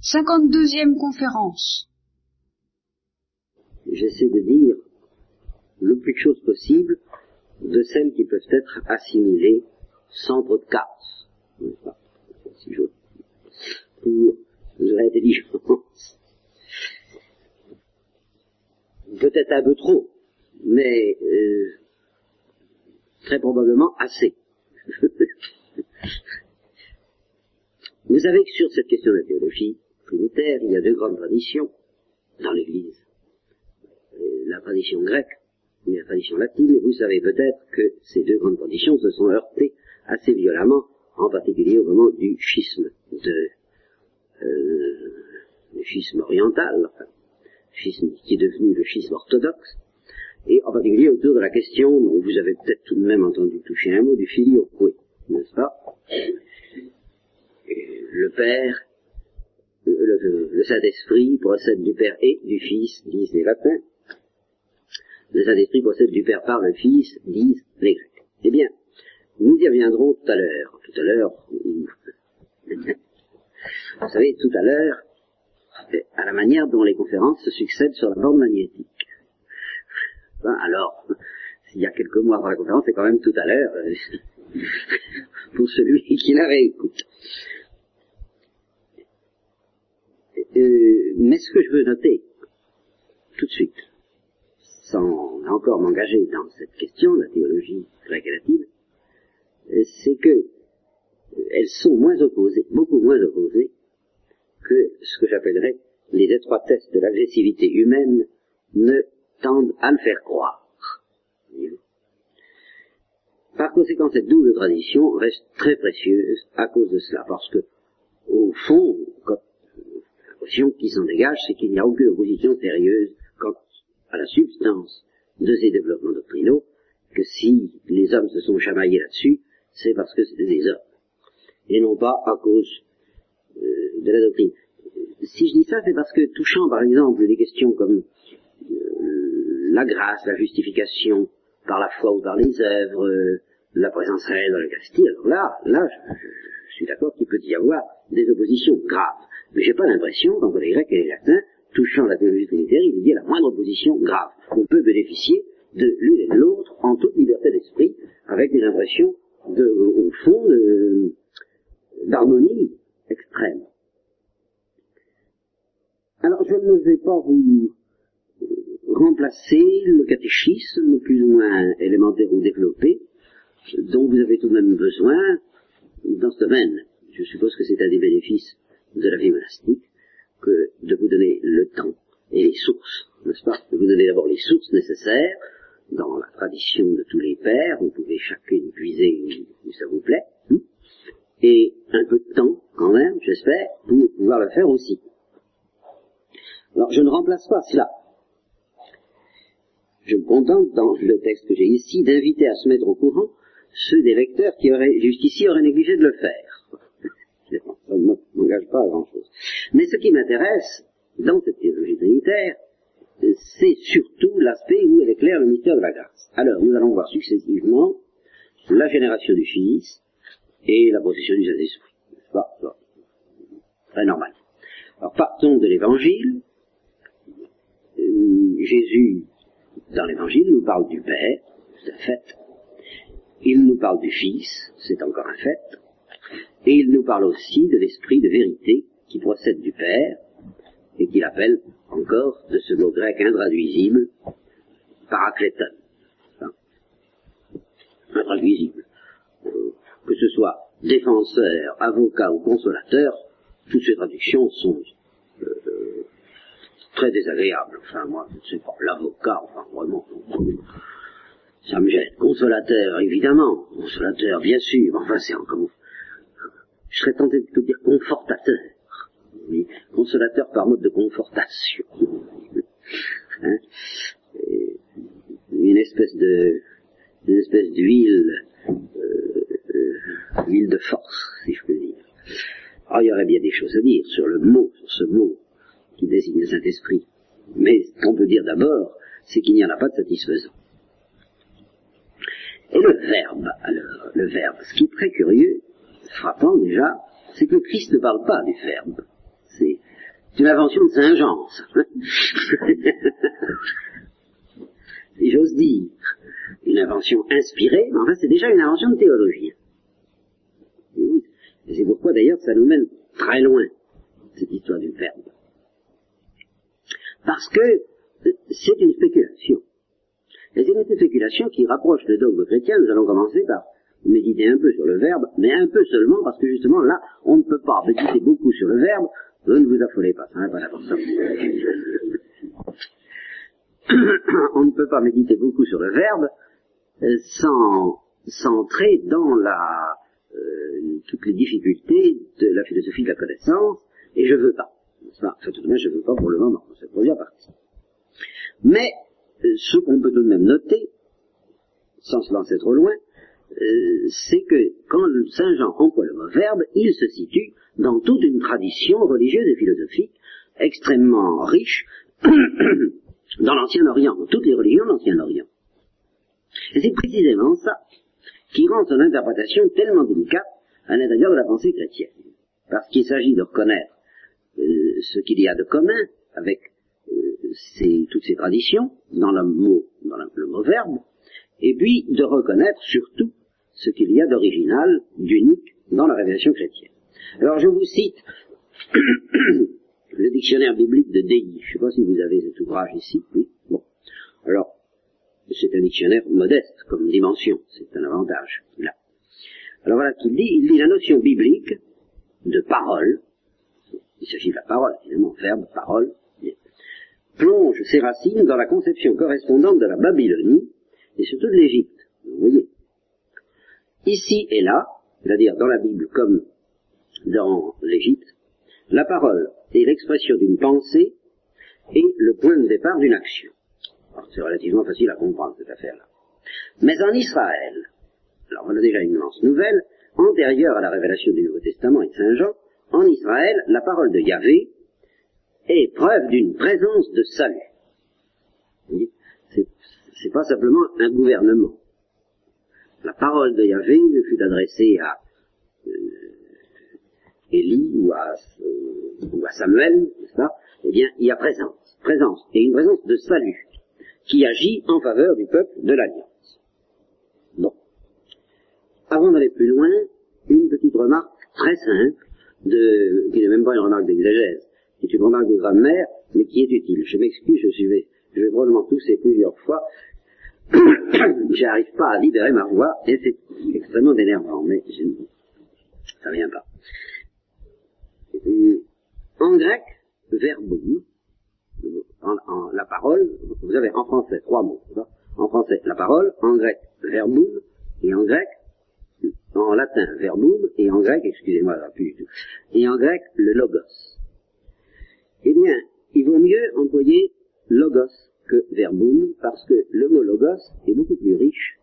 52e conférence. J'essaie de dire le plus de choses possible de celles qui peuvent être assimilées sans trop de casse, si pour l'intelligence. Peut-être un peu trop, mais euh, très probablement assez. Vous savez que sur cette question de la théologie trinitaire, il y a deux grandes traditions dans l'Église. Euh, la tradition grecque et la tradition latine, et vous savez peut-être que ces deux grandes traditions se sont heurtées assez violemment, en particulier au moment du schisme euh, le schisme oriental, schisme qui est devenu le schisme orthodoxe, et en particulier autour de la question, dont vous avez peut-être tout de même entendu toucher un mot, du filioque, n'est-ce pas? Le Père, le, Saint-Esprit procède du Père et du Fils, disent les latins. Le Saint-Esprit procède du Père par le Fils, disent les Grecs. Eh bien, nous y reviendrons tout à l'heure. Tout à l'heure, vous savez, tout à l'heure, à la manière dont les conférences se succèdent sur la bande magnétique. Ben, alors, s'il y a quelques mois avant la conférence, c'est quand même tout à l'heure, euh, pour celui qui la réécoute. Euh, mais ce que je veux noter, tout de suite, sans encore m'engager dans cette question, la théologie grecque et latine, euh, c'est que elles sont moins opposées, beaucoup moins opposées, que ce que j'appellerais les étroitesses de l'agressivité humaine ne tendent à le faire croire. Par conséquent, cette double tradition reste très précieuse à cause de cela, parce que, au fond, l'impression qui s'en dégage, c'est qu'il n'y a aucune opposition sérieuse quant à la substance de ces développements doctrinaux, que si les hommes se sont chamaillés là-dessus, c'est parce que c'était des hommes, et non pas à cause euh, de la doctrine. Si je dis ça, c'est parce que touchant par exemple des questions comme euh, la grâce, la justification par la foi ou par les œuvres, euh, la présence réelle dans le Castille, alors là, là, je suis d'accord qu'il peut y avoir des oppositions graves. Mais j'ai pas l'impression qu'entre les Grecs et les Latins, touchant la théologie trinitaire, il y ait la moindre opposition grave. On peut bénéficier de l'une et de l'autre en toute liberté d'esprit, avec des impressions de, au fond, d'harmonie extrême. Alors je ne vais pas vous remplacer le catéchisme plus ou moins élémentaire ou développé dont vous avez tout de même besoin dans ce domaine. Je suppose que c'est un des bénéfices de la vie monastique que de vous donner le temps et les sources, n'est-ce pas De vous donner d'abord les sources nécessaires dans la tradition de tous les pères, vous pouvez chacune puiser où ça vous plaît, hein, et un peu de temps quand même, j'espère, pour pouvoir le faire aussi. Alors je ne remplace pas cela. Je me contente, dans le texte que j'ai ici, d'inviter à se mettre au courant ceux des lecteurs qui jusqu'ici, auraient négligé de le faire. Ça ne m'engage pas à grand-chose. Mais ce qui m'intéresse, dans cette théologie trinitaire, c'est surtout l'aspect où elle éclaire le mystère de la grâce. Alors, nous allons voir successivement la génération du Fils et la procession du Saint-Esprit. Très normal. Alors, partons de l'Évangile. Euh, Jésus, dans l'Évangile, nous parle du Père, c'est un fait. Il nous parle du Fils, c'est encore un fait. Et il nous parle aussi de l'Esprit de vérité qui procède du Père et qu'il appelle encore de ce mot grec intraduisible, paracléton. Intraduisible. Que ce soit défenseur, avocat ou consolateur, toutes ces traductions sont euh, très désagréables. Enfin, moi, je ne sais pas, l'avocat, enfin, vraiment, ça me gêne. Consolateur, évidemment. Consolateur, bien sûr. Enfin, c'est encore... Je serais tenté de dire confortateur oui, consolateur par mode de confortation. Hein? Une espèce de, une espèce d'huile, euh, euh, huile de force, si je peux dire. Alors, il y aurait bien des choses à dire sur le mot, sur ce mot qui désigne le Saint-Esprit. Mais ce qu'on peut dire d'abord, c'est qu'il n'y en a pas de satisfaisant. Et le verbe, alors, le verbe, ce qui est très curieux, frappant déjà, c'est que Christ ne parle pas du verbe C'est une invention de Saint Jean, si j'ose dire. Une invention inspirée, mais enfin c'est déjà une invention de théologie. Et c'est pourquoi d'ailleurs ça nous mène très loin, cette histoire du verbe. Parce que c'est une spéculation. Et c'est une spéculation qui rapproche le dogme chrétien. Nous allons commencer par méditer un peu sur le verbe, mais un peu seulement, parce que justement là, on ne peut pas méditer beaucoup sur le verbe. Ne vous affolez pas, ça n'est pas ça. on ne peut pas méditer beaucoup sur le verbe euh, sans s'entrer dans la, euh, toutes les difficultés de la philosophie de la connaissance, et je veux pas. Enfin, tout de même, je veux pas pour le moment, c'est la partie. Mais, euh, ce qu'on peut tout de même noter, sans se lancer trop loin, euh, c'est que quand Saint Jean emploie le mot verbe, il se situe dans toute une tradition religieuse et philosophique extrêmement riche dans l'Ancien Orient, dans toutes les religions de l'Ancien Orient. Et c'est précisément ça qui rend son interprétation tellement délicate à l'intérieur de la pensée chrétienne. Parce qu'il s'agit de reconnaître euh, ce qu'il y a de commun avec euh, toutes ces traditions dans le mot, dans le mot verbe, et puis de reconnaître surtout ce qu'il y a d'original, d'unique dans la révélation chrétienne. Alors je vous cite le dictionnaire biblique de Dei. Je ne sais pas si vous avez cet ouvrage ici. Oui. Bon. Alors, c'est un dictionnaire modeste comme dimension. C'est un avantage. Là. Alors voilà qu'il dit. Il dit la notion biblique de parole. Il s'agit de la parole, évidemment, verbe, parole. Plonge ses racines dans la conception correspondante de la Babylonie et surtout de l'Égypte. Vous voyez Ici et là, c'est-à-dire dans la Bible comme dans l'Égypte, la parole est l'expression d'une pensée et le point de départ d'une action. C'est relativement facile à comprendre cette affaire-là. Mais en Israël, alors on a déjà une nuance nouvelle, antérieure à la révélation du Nouveau Testament et de Saint Jean, en Israël, la parole de Yahvé est preuve d'une présence de salut. C'est pas simplement un gouvernement la parole de Yahvé fut adressée à euh, Élie ou à, euh, ou à Samuel, n'est-ce pas? Eh bien, il y a présence, présence, et une présence de salut qui agit en faveur du peuple de l'Alliance. Bon. Avant d'aller plus loin, une petite remarque très simple, de, qui n'est même pas une remarque d'exégèse, qui est une remarque de grammaire, mais qui est utile. Je m'excuse, je, suis, je vais probablement tousser plusieurs fois, j'arrive pas à libérer ma voix et c'est extrêmement énervant, mais je, ça vient pas. En grec, verbum, en, la parole, vous avez en français trois mots. En français, la parole, en grec, verbum, et en grec, en latin, verbum, et en grec, excusez-moi, plus du tout, et en grec, le logos. Eh bien, il vaut mieux employer logos que verbum, parce que le mot logos est beaucoup plus riche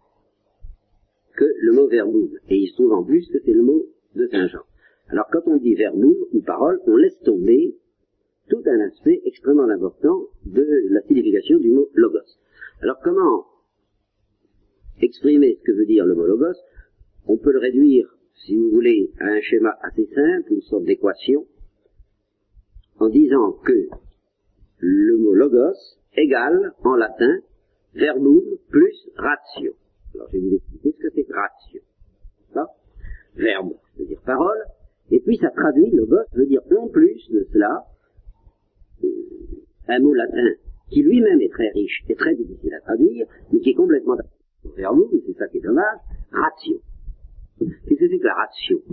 que le mot verbum. Et il se trouve en plus que c'est le mot de Saint Jean. Alors quand on dit verbum ou parole, on laisse tomber tout un aspect extrêmement important de la signification du mot logos. Alors comment exprimer ce que veut dire le mot logos? On peut le réduire, si vous voulez, à un schéma assez simple, une sorte d'équation, en disant que le mot logos égale, en latin, verbum plus ratio. Alors je vais vous expliquer ce que c'est ratio. Ça Verbe veut dire parole, et puis ça traduit, logos veut dire en plus de cela, euh, un mot latin qui lui-même est très riche et très difficile à traduire, mais qui est complètement verbum, c'est ça qui est dommage, ratio. Qu'est-ce que c'est que la ratio?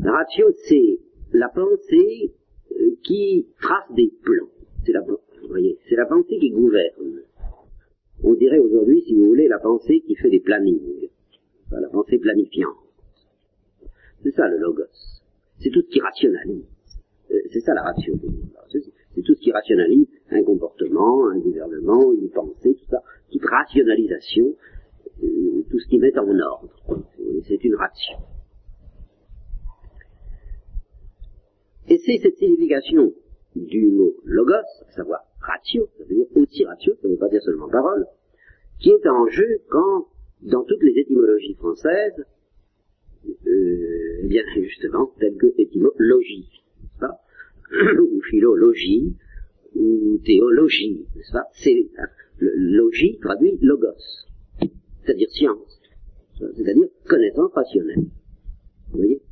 La ratio, c'est la pensée qui trace des plans. C'est la, voyez, c'est la pensée qui gouverne. On dirait aujourd'hui, si vous voulez, la pensée qui fait des plannings. la pensée planifiante. C'est ça le logos. C'est tout ce qui rationalise. Euh, c'est ça la ratio. C'est tout ce qui rationalise un comportement, un gouvernement, une pensée, tout ça. Toute rationalisation, euh, tout ce qui met en ordre. C'est une ratio. Et c'est cette signification du mot logos, à savoir ratio, ça veut dire aussi ratio, ça ne veut pas dire seulement parole, qui est en jeu quand, dans toutes les étymologies françaises, euh, eh bien justement, telles que étymologie, ou philologie, ou théologie, n'est-ce pas C'est le logis traduit logos, c'est-à-dire science, c'est-à-dire connaissance rationnelle. Vous voyez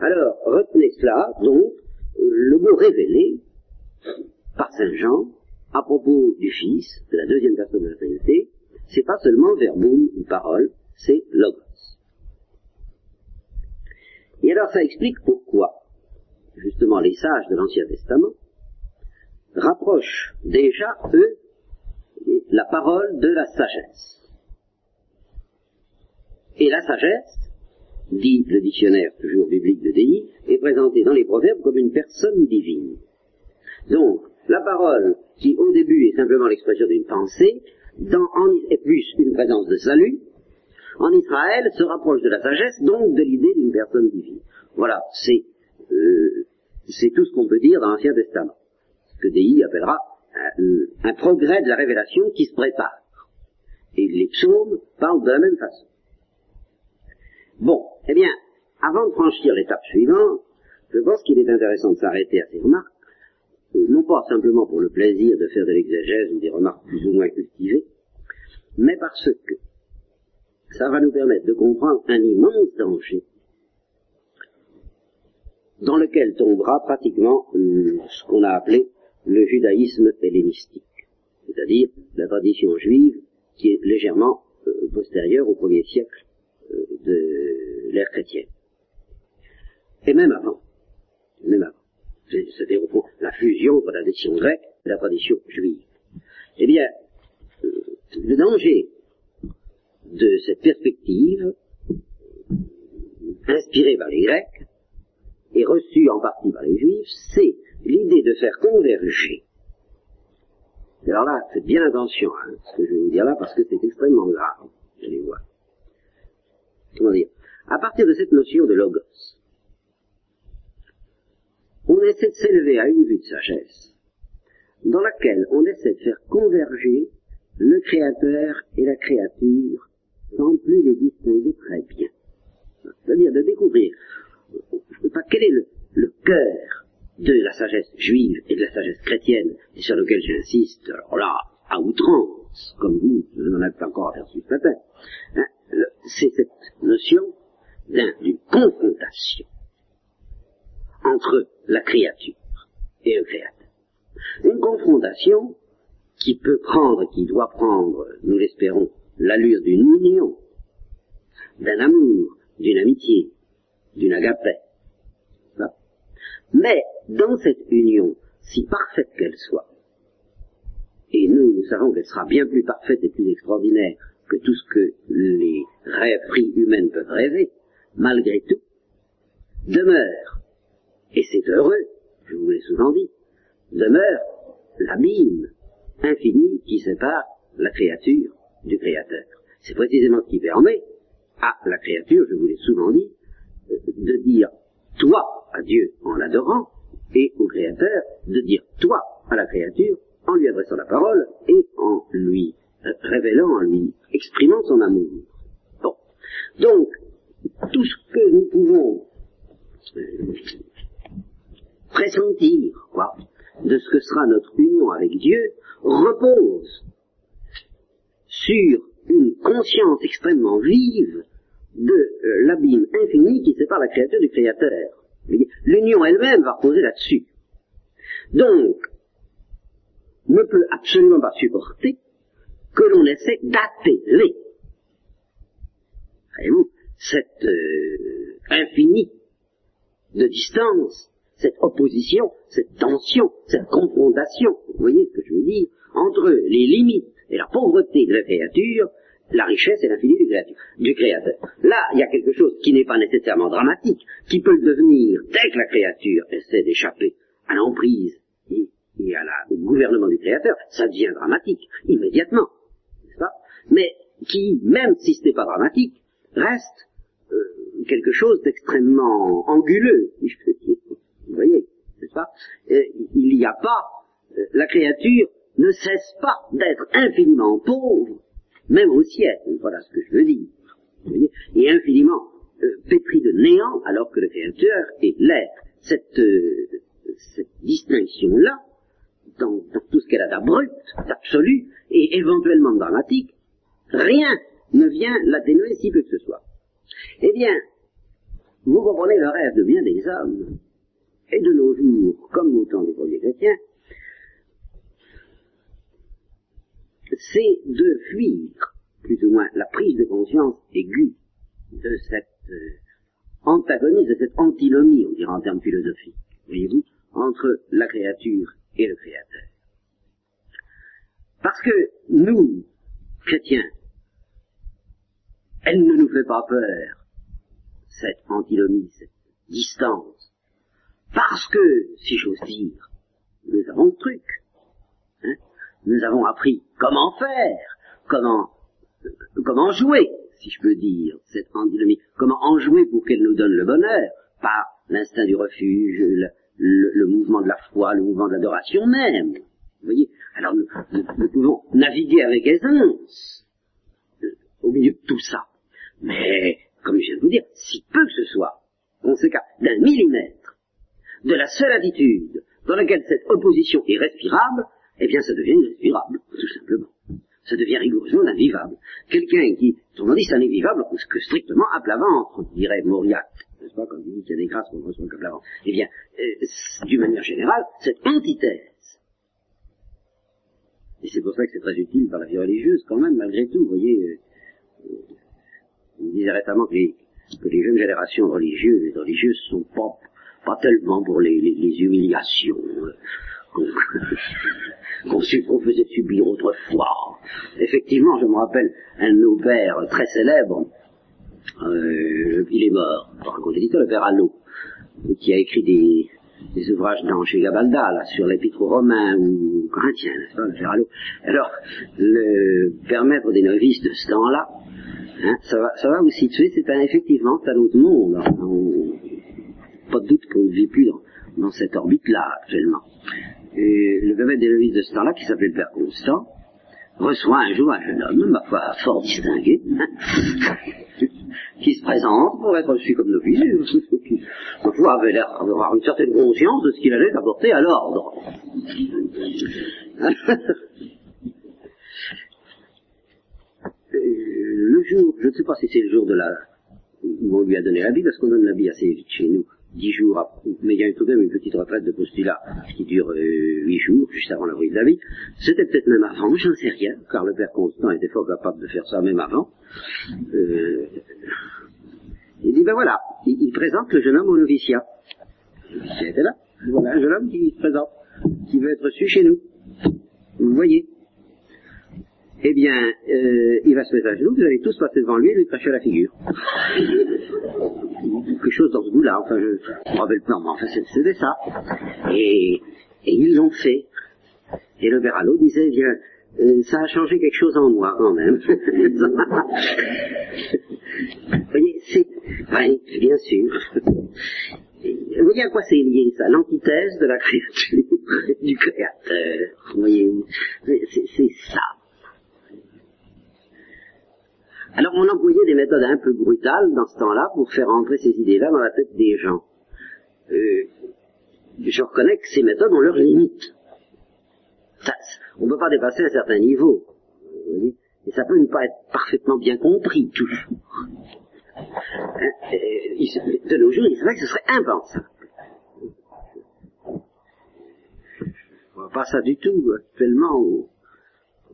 Alors, retenez cela, donc, le mot révélé par Saint Jean à propos du Fils, de la deuxième personne de la Trinité, c'est pas seulement verbum ou parole, c'est logos. Et alors ça explique pourquoi, justement, les sages de l'Ancien Testament rapprochent déjà, eux, la parole de la sagesse. Et la sagesse, dit le dictionnaire toujours biblique de Déi, est présentée dans les proverbes comme une personne divine. Donc, la parole, qui au début est simplement l'expression d'une pensée, dans, en, est plus une présence de salut, en Israël se rapproche de la sagesse, donc de l'idée d'une personne divine. Voilà, c'est euh, tout ce qu'on peut dire dans l'Ancien Testament. Ce que Déi appellera un, progrès de la révélation qui se prépare. Et les psaumes parlent de la même façon. Bon, eh bien, avant de franchir l'étape suivante, je pense qu'il est intéressant de s'arrêter à ces remarques, euh, non pas simplement pour le plaisir de faire de l'exégèse ou des remarques plus ou moins cultivées, mais parce que ça va nous permettre de comprendre un immense danger dans lequel tombera pratiquement euh, ce qu'on a appelé le judaïsme hellénistique, c'est-à-dire la tradition juive qui est légèrement euh, postérieure au premier siècle de l'ère chrétienne. Et même avant, même avant, c'est-à-dire la fusion entre la tradition grecque et la tradition juive. Eh bien, le danger de cette perspective, inspirée par les Grecs, et reçue en partie par les Juifs, c'est l'idée de faire converger. Alors là, faites bien attention à hein, ce que je vais vous dire là, parce que c'est extrêmement grave, je les vois. Comment dire? À partir de cette notion de logos, on essaie de s'élever à une vue de sagesse, dans laquelle on essaie de faire converger le créateur et la créature sans plus les distinguer très bien. C'est-à-dire de découvrir pas quel est le, cœur de la sagesse juive et de la sagesse chrétienne, et sur lequel j'insiste, alors là, à outrance, comme vous, vous n'en avez pas encore aperçu ce matin, hein, c'est cette notion d'une confrontation entre la créature et le créateur. Une confrontation qui peut prendre, qui doit prendre, nous l'espérons, l'allure d'une union, d'un amour, d'une amitié, d'une agapée. Mais dans cette union, si parfaite qu'elle soit, et nous, nous savons qu'elle sera bien plus parfaite et plus extraordinaire que tout ce que les rêveries humaines peuvent rêver, malgré tout, demeure, et c'est heureux, je vous l'ai souvent dit, demeure l'abîme infini qui sépare la créature du créateur. C'est précisément ce qui permet à la créature, je vous l'ai souvent dit, de dire toi à Dieu en l'adorant et au Créateur de dire toi à la créature en lui adressant la parole et en lui révélant, en lui exprimant son amour. Bon. Donc, tout ce que nous pouvons euh, pressentir, quoi, de ce que sera notre union avec Dieu, repose sur une conscience extrêmement vive de euh, l'abîme infini qui sépare la créature du créateur. L'union elle-même va reposer là-dessus. Donc, ne peut absolument pas supporter que l'on essaie d'atteler, voyez-vous, cette euh, infinie de distance, cette opposition, cette tension, cette confrontation, vous voyez ce que je veux dire, entre les limites et la pauvreté de la créature la richesse et l'infini du, créateur. Là, il y a quelque chose qui n'est pas nécessairement dramatique, qui peut le devenir dès que la créature essaie d'échapper à l'emprise et, à au gouvernement du créateur, ça devient dramatique, immédiatement, Mais qui, même si ce n'est pas dramatique, reste euh, quelque chose d'extrêmement anguleux. Vous voyez, n'est-ce pas? Il n'y a pas, euh, la créature ne cesse pas d'être infiniment pauvre même au ciel, voilà ce que je veux dire, voyez, et infiniment euh, pétri de néant, alors que le Créateur est l'air. Cette, euh, cette distinction-là, dans, tout ce qu'elle a d'abrupt, d'absolu, et éventuellement dramatique, rien ne vient l'atténuer si peu que ce soit. Eh bien, vous comprenez le rêve de bien des hommes, et de nos jours, comme au temps des premiers chrétiens, c'est de fuir, plus ou moins, la prise de conscience aiguë de cette euh, antagonisme, de cette antinomie, on dirait en termes philosophiques, voyez-vous, entre la créature et le Créateur. Parce que nous, chrétiens, elle ne nous fait pas peur, cette antinomie, cette distance, parce que, si j'ose dire, nous avons le truc. Hein nous avons appris comment faire, comment, jouer, si je peux dire, cette antinomie, comment en jouer pour qu'elle nous donne le bonheur, par l'instinct du refuge, le, mouvement de la foi, le mouvement de l'adoration même. Vous voyez Alors nous, pouvons naviguer avec aisance euh, au milieu de tout ça. Mais, comme je viens de vous dire, si peu que ce soit, conséquent d'un millimètre de la seule attitude dans laquelle cette opposition est respirable, eh bien ça devient irrespirable, tout simplement. Ça devient rigoureusement invivable. Quelqu'un qui, on dit, ça n'est vivable que strictement à plat ventre, dirait Mauriac, n'est-ce pas, comme il dit qu'il y a des grâces qu'on reçoit qu'à plat ventre. Eh bien, euh, d'une manière générale, cette antithèse, et c'est pour ça que c'est très utile dans la vie religieuse, quand même, malgré tout, vous voyez, euh, on disait récemment que les, jeunes générations religieuses religieuses sont pas, pas tellement pour les, humiliations euh, qu'on qu faisait subir autrefois. Effectivement, je me rappelle un de nos pères très célèbres, euh, il est mort, raconter l'histoire, le père Allo, qui a écrit des, ouvrages dans chez Gabalda, là, sur l'épître aux Romains ou Corinthiens, n'est-ce pas, le père Allo. Alors, le permettre des novices de ce temps-là, hein, ça, va, ça va vous situer, c'est un, effectivement un autre monde. Hein, pas de doute qu'on ne vit plus dans, cette orbite-là actuellement. Et le des novices de ce temps-là, qui s'appelait le père Constant, reçoit un jour un jeune homme, ma foi, fort distingué, qui se présente pour être reçu comme novice, qui, ma foi, avait l'air d'avoir une certaine conscience de ce qu'il allait apporter à l'ordre. le je ne sais pas si c'est le jour de la, où on lui a donné la vie, parce qu'on donne la vie assez vite chez nous dix jours après, mais il y a tout de même une petite retraite de postulat qui dure euh, huit jours, juste avant la prise de la vie. C'était peut-être même avant, j'en sais rien, car le père Constant était fort capable de faire ça même avant. Euh, il dit, ben voilà, il, il, présente le jeune homme au noviciat. Le était là. Voilà un jeune homme qui se présente, qui veut être reçu chez nous. Vous voyez eh bien, euh, il va se mettre à genoux, vous allez tous passer devant lui et lui cracher la figure. Quelque chose dans ce goût-là, enfin, je me rappelle pas, mais enfin, c'était ça. Et, et ils l'ont fait. Et le Beralo disait, eh bien, euh, ça a changé quelque chose en moi, quand même. vous voyez, c'est, oui, bien sûr. Vous voyez à quoi c'est lié, ça L'antithèse de la créature, du créateur. Vous voyez, c'est ça. Alors on employait des méthodes un peu brutales dans ce temps-là pour faire entrer ces idées-là dans la tête des gens. Euh, je reconnais que ces méthodes ont leurs limites. Ça, on ne peut pas dépasser un certain niveau. Et ça peut ne pas être parfaitement bien compris toujours. Hein, de nos jours, c'est vrai que ce serait impensable. Je vois pas ça du tout actuellement au,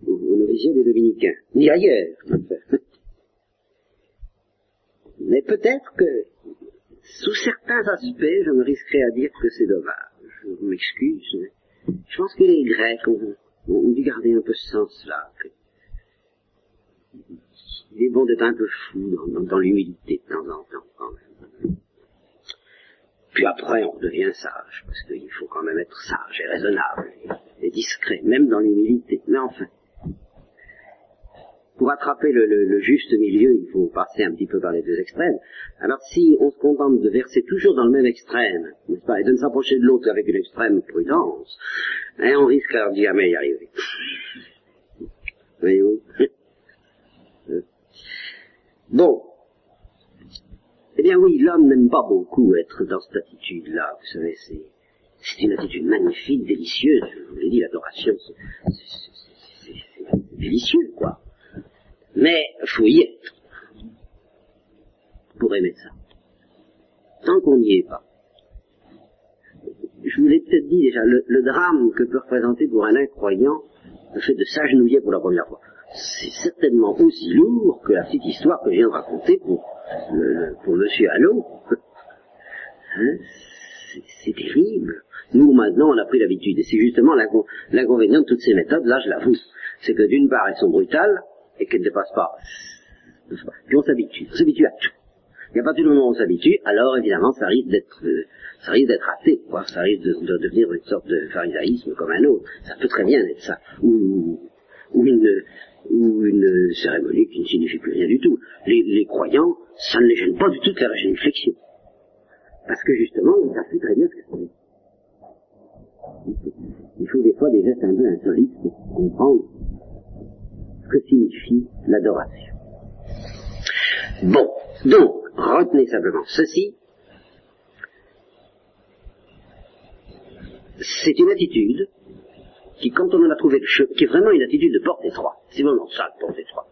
au, des dominicains, ni ailleurs. Mais peut-être que, sous certains aspects, je me risquerais à dire que c'est dommage. Je m'excuse, mais je pense que les Grecs ont, dû garder un peu ce sens-là. Il est bon d'être un peu fou dans, dans, l'humilité de temps en temps, quand même. Puis après, on devient sage, parce qu'il faut quand même être sage et raisonnable, et discret, même dans l'humilité. Mais enfin, pour attraper le, le, le, juste milieu, il faut passer un petit peu par les deux extrêmes. Alors si on se contente de verser toujours dans le même extrême, n'est-ce pas, et de ne s'approcher de l'autre avec une extrême prudence, hein, on risque alors d'y jamais y arriver. Voyez-vous Bon. Eh bien oui, l'homme n'aime pas beaucoup être dans cette attitude-là, vous savez, c'est, c'est une attitude magnifique, délicieuse. Je vous l'ai dit, l'adoration, c'est délicieux, quoi. Mais faut y être pour aimer ça. Tant qu'on n'y est pas. Je vous l'ai peut-être dit déjà, le, drame que peut représenter pour un incroyant le fait de s'agenouiller pour la première fois, c'est certainement aussi lourd que la petite histoire que je viens de raconter pour, le, pour Monsieur Allot. Hein c'est terrible. Nous, maintenant, on a pris l'habitude. Et c'est justement l'inconvénient de toutes ces méthodes, là, je l'avoue. C'est que d'une part, elles sont brutales et qu'elles ne dépassent pas. Puis on s'habitue. On s'habitue à tout. Et à partir du moment où on s'habitue, alors évidemment, ça risque d'être, euh, ça risque d'être raté, quoi. Ça risque de, de, devenir une sorte de pharisaïsme comme un autre. Ça peut très bien être ça. Ou, ou une, ou une cérémonie qui ne signifie plus rien du tout. Les, les croyants, ça ne les gêne pas du tout de faire une flexion. Parce que justement, ils savent très bien ce que c'est. Il faut des fois des gestes un peu insolites pour comprendre que signifie l'adoration. Bon, donc, retenez simplement ceci. C'est une attitude qui, quand on en a trouvé le chemin, qui est vraiment une attitude de porte étroite. C'est vraiment ça, de porte étroite.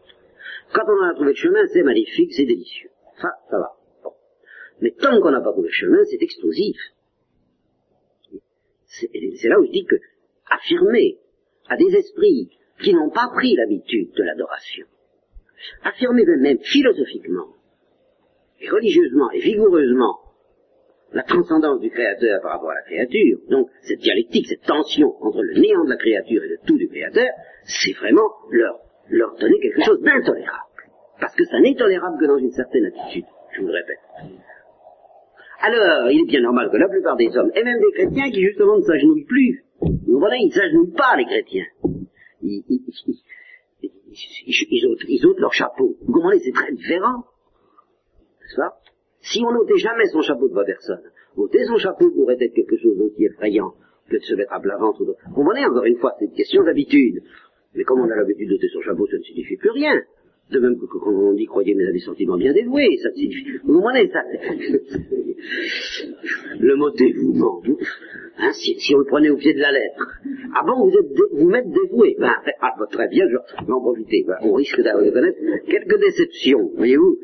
Quand on en a trouvé le chemin, c'est magnifique, c'est délicieux. Ça, ça va. Mais tant qu'on n'a pas trouvé le chemin, c'est explosif. C'est là où je dis que affirmer à des esprits qui n'ont pas pris l'habitude de l'adoration, affirmer même philosophiquement, et religieusement et vigoureusement la transcendance du Créateur par rapport à la créature, donc cette dialectique, cette tension entre le néant de la créature et le tout du Créateur, c'est vraiment leur, donner quelque chose d'intolérable. Parce que ça n'est tolérable que dans une certaine attitude, je vous le répète. Alors, il est bien normal que la plupart des hommes, et même des chrétiens, qui justement ne s'agenouillent plus, vous voyez, ils ne s'agenouillent pas, les chrétiens. Ils, ôtent, leur chapeau. Vous comprenez, c'est très différent. N'est-ce Si on n'ôtait jamais son chapeau de ma personne, ôter son chapeau pourrait être quelque chose d'aussi effrayant que de se mettre à plat ventre. Vous comprenez, encore une fois, c'est une question d'habitude. Mais comme on a l'habitude d'ôter son chapeau, ça ne signifie plus rien. De même que quand on dit croyez mais avez des sentiments bien dévoués, ça signifie. Vous comprenez ça Le mot dévouement. Hein, si, si, on le prenait au pied de la lettre. Ah bon, vous êtes vous m'êtes dévoué. Ben, ah, bah, très bien, je vais en profiter. Ben, on risque d'avoir connaître quelques déceptions, voyez-vous.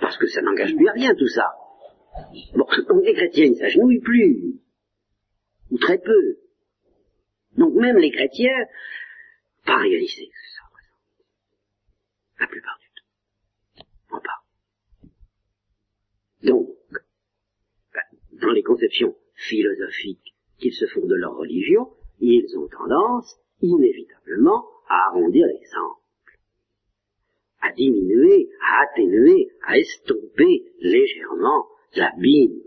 Parce que ça n'engage plus à rien tout ça. Bon, donc les chrétiens, ils s'agenouillent plus. Ou très peu. Donc même les chrétiens, pas réalisés la plupart du temps. En pas. Donc, ben, dans les conceptions philosophiques qu'ils se font de leur religion, ils ont tendance, inévitablement, à arrondir l'exemple, à diminuer, à atténuer, à estomper légèrement l'abîme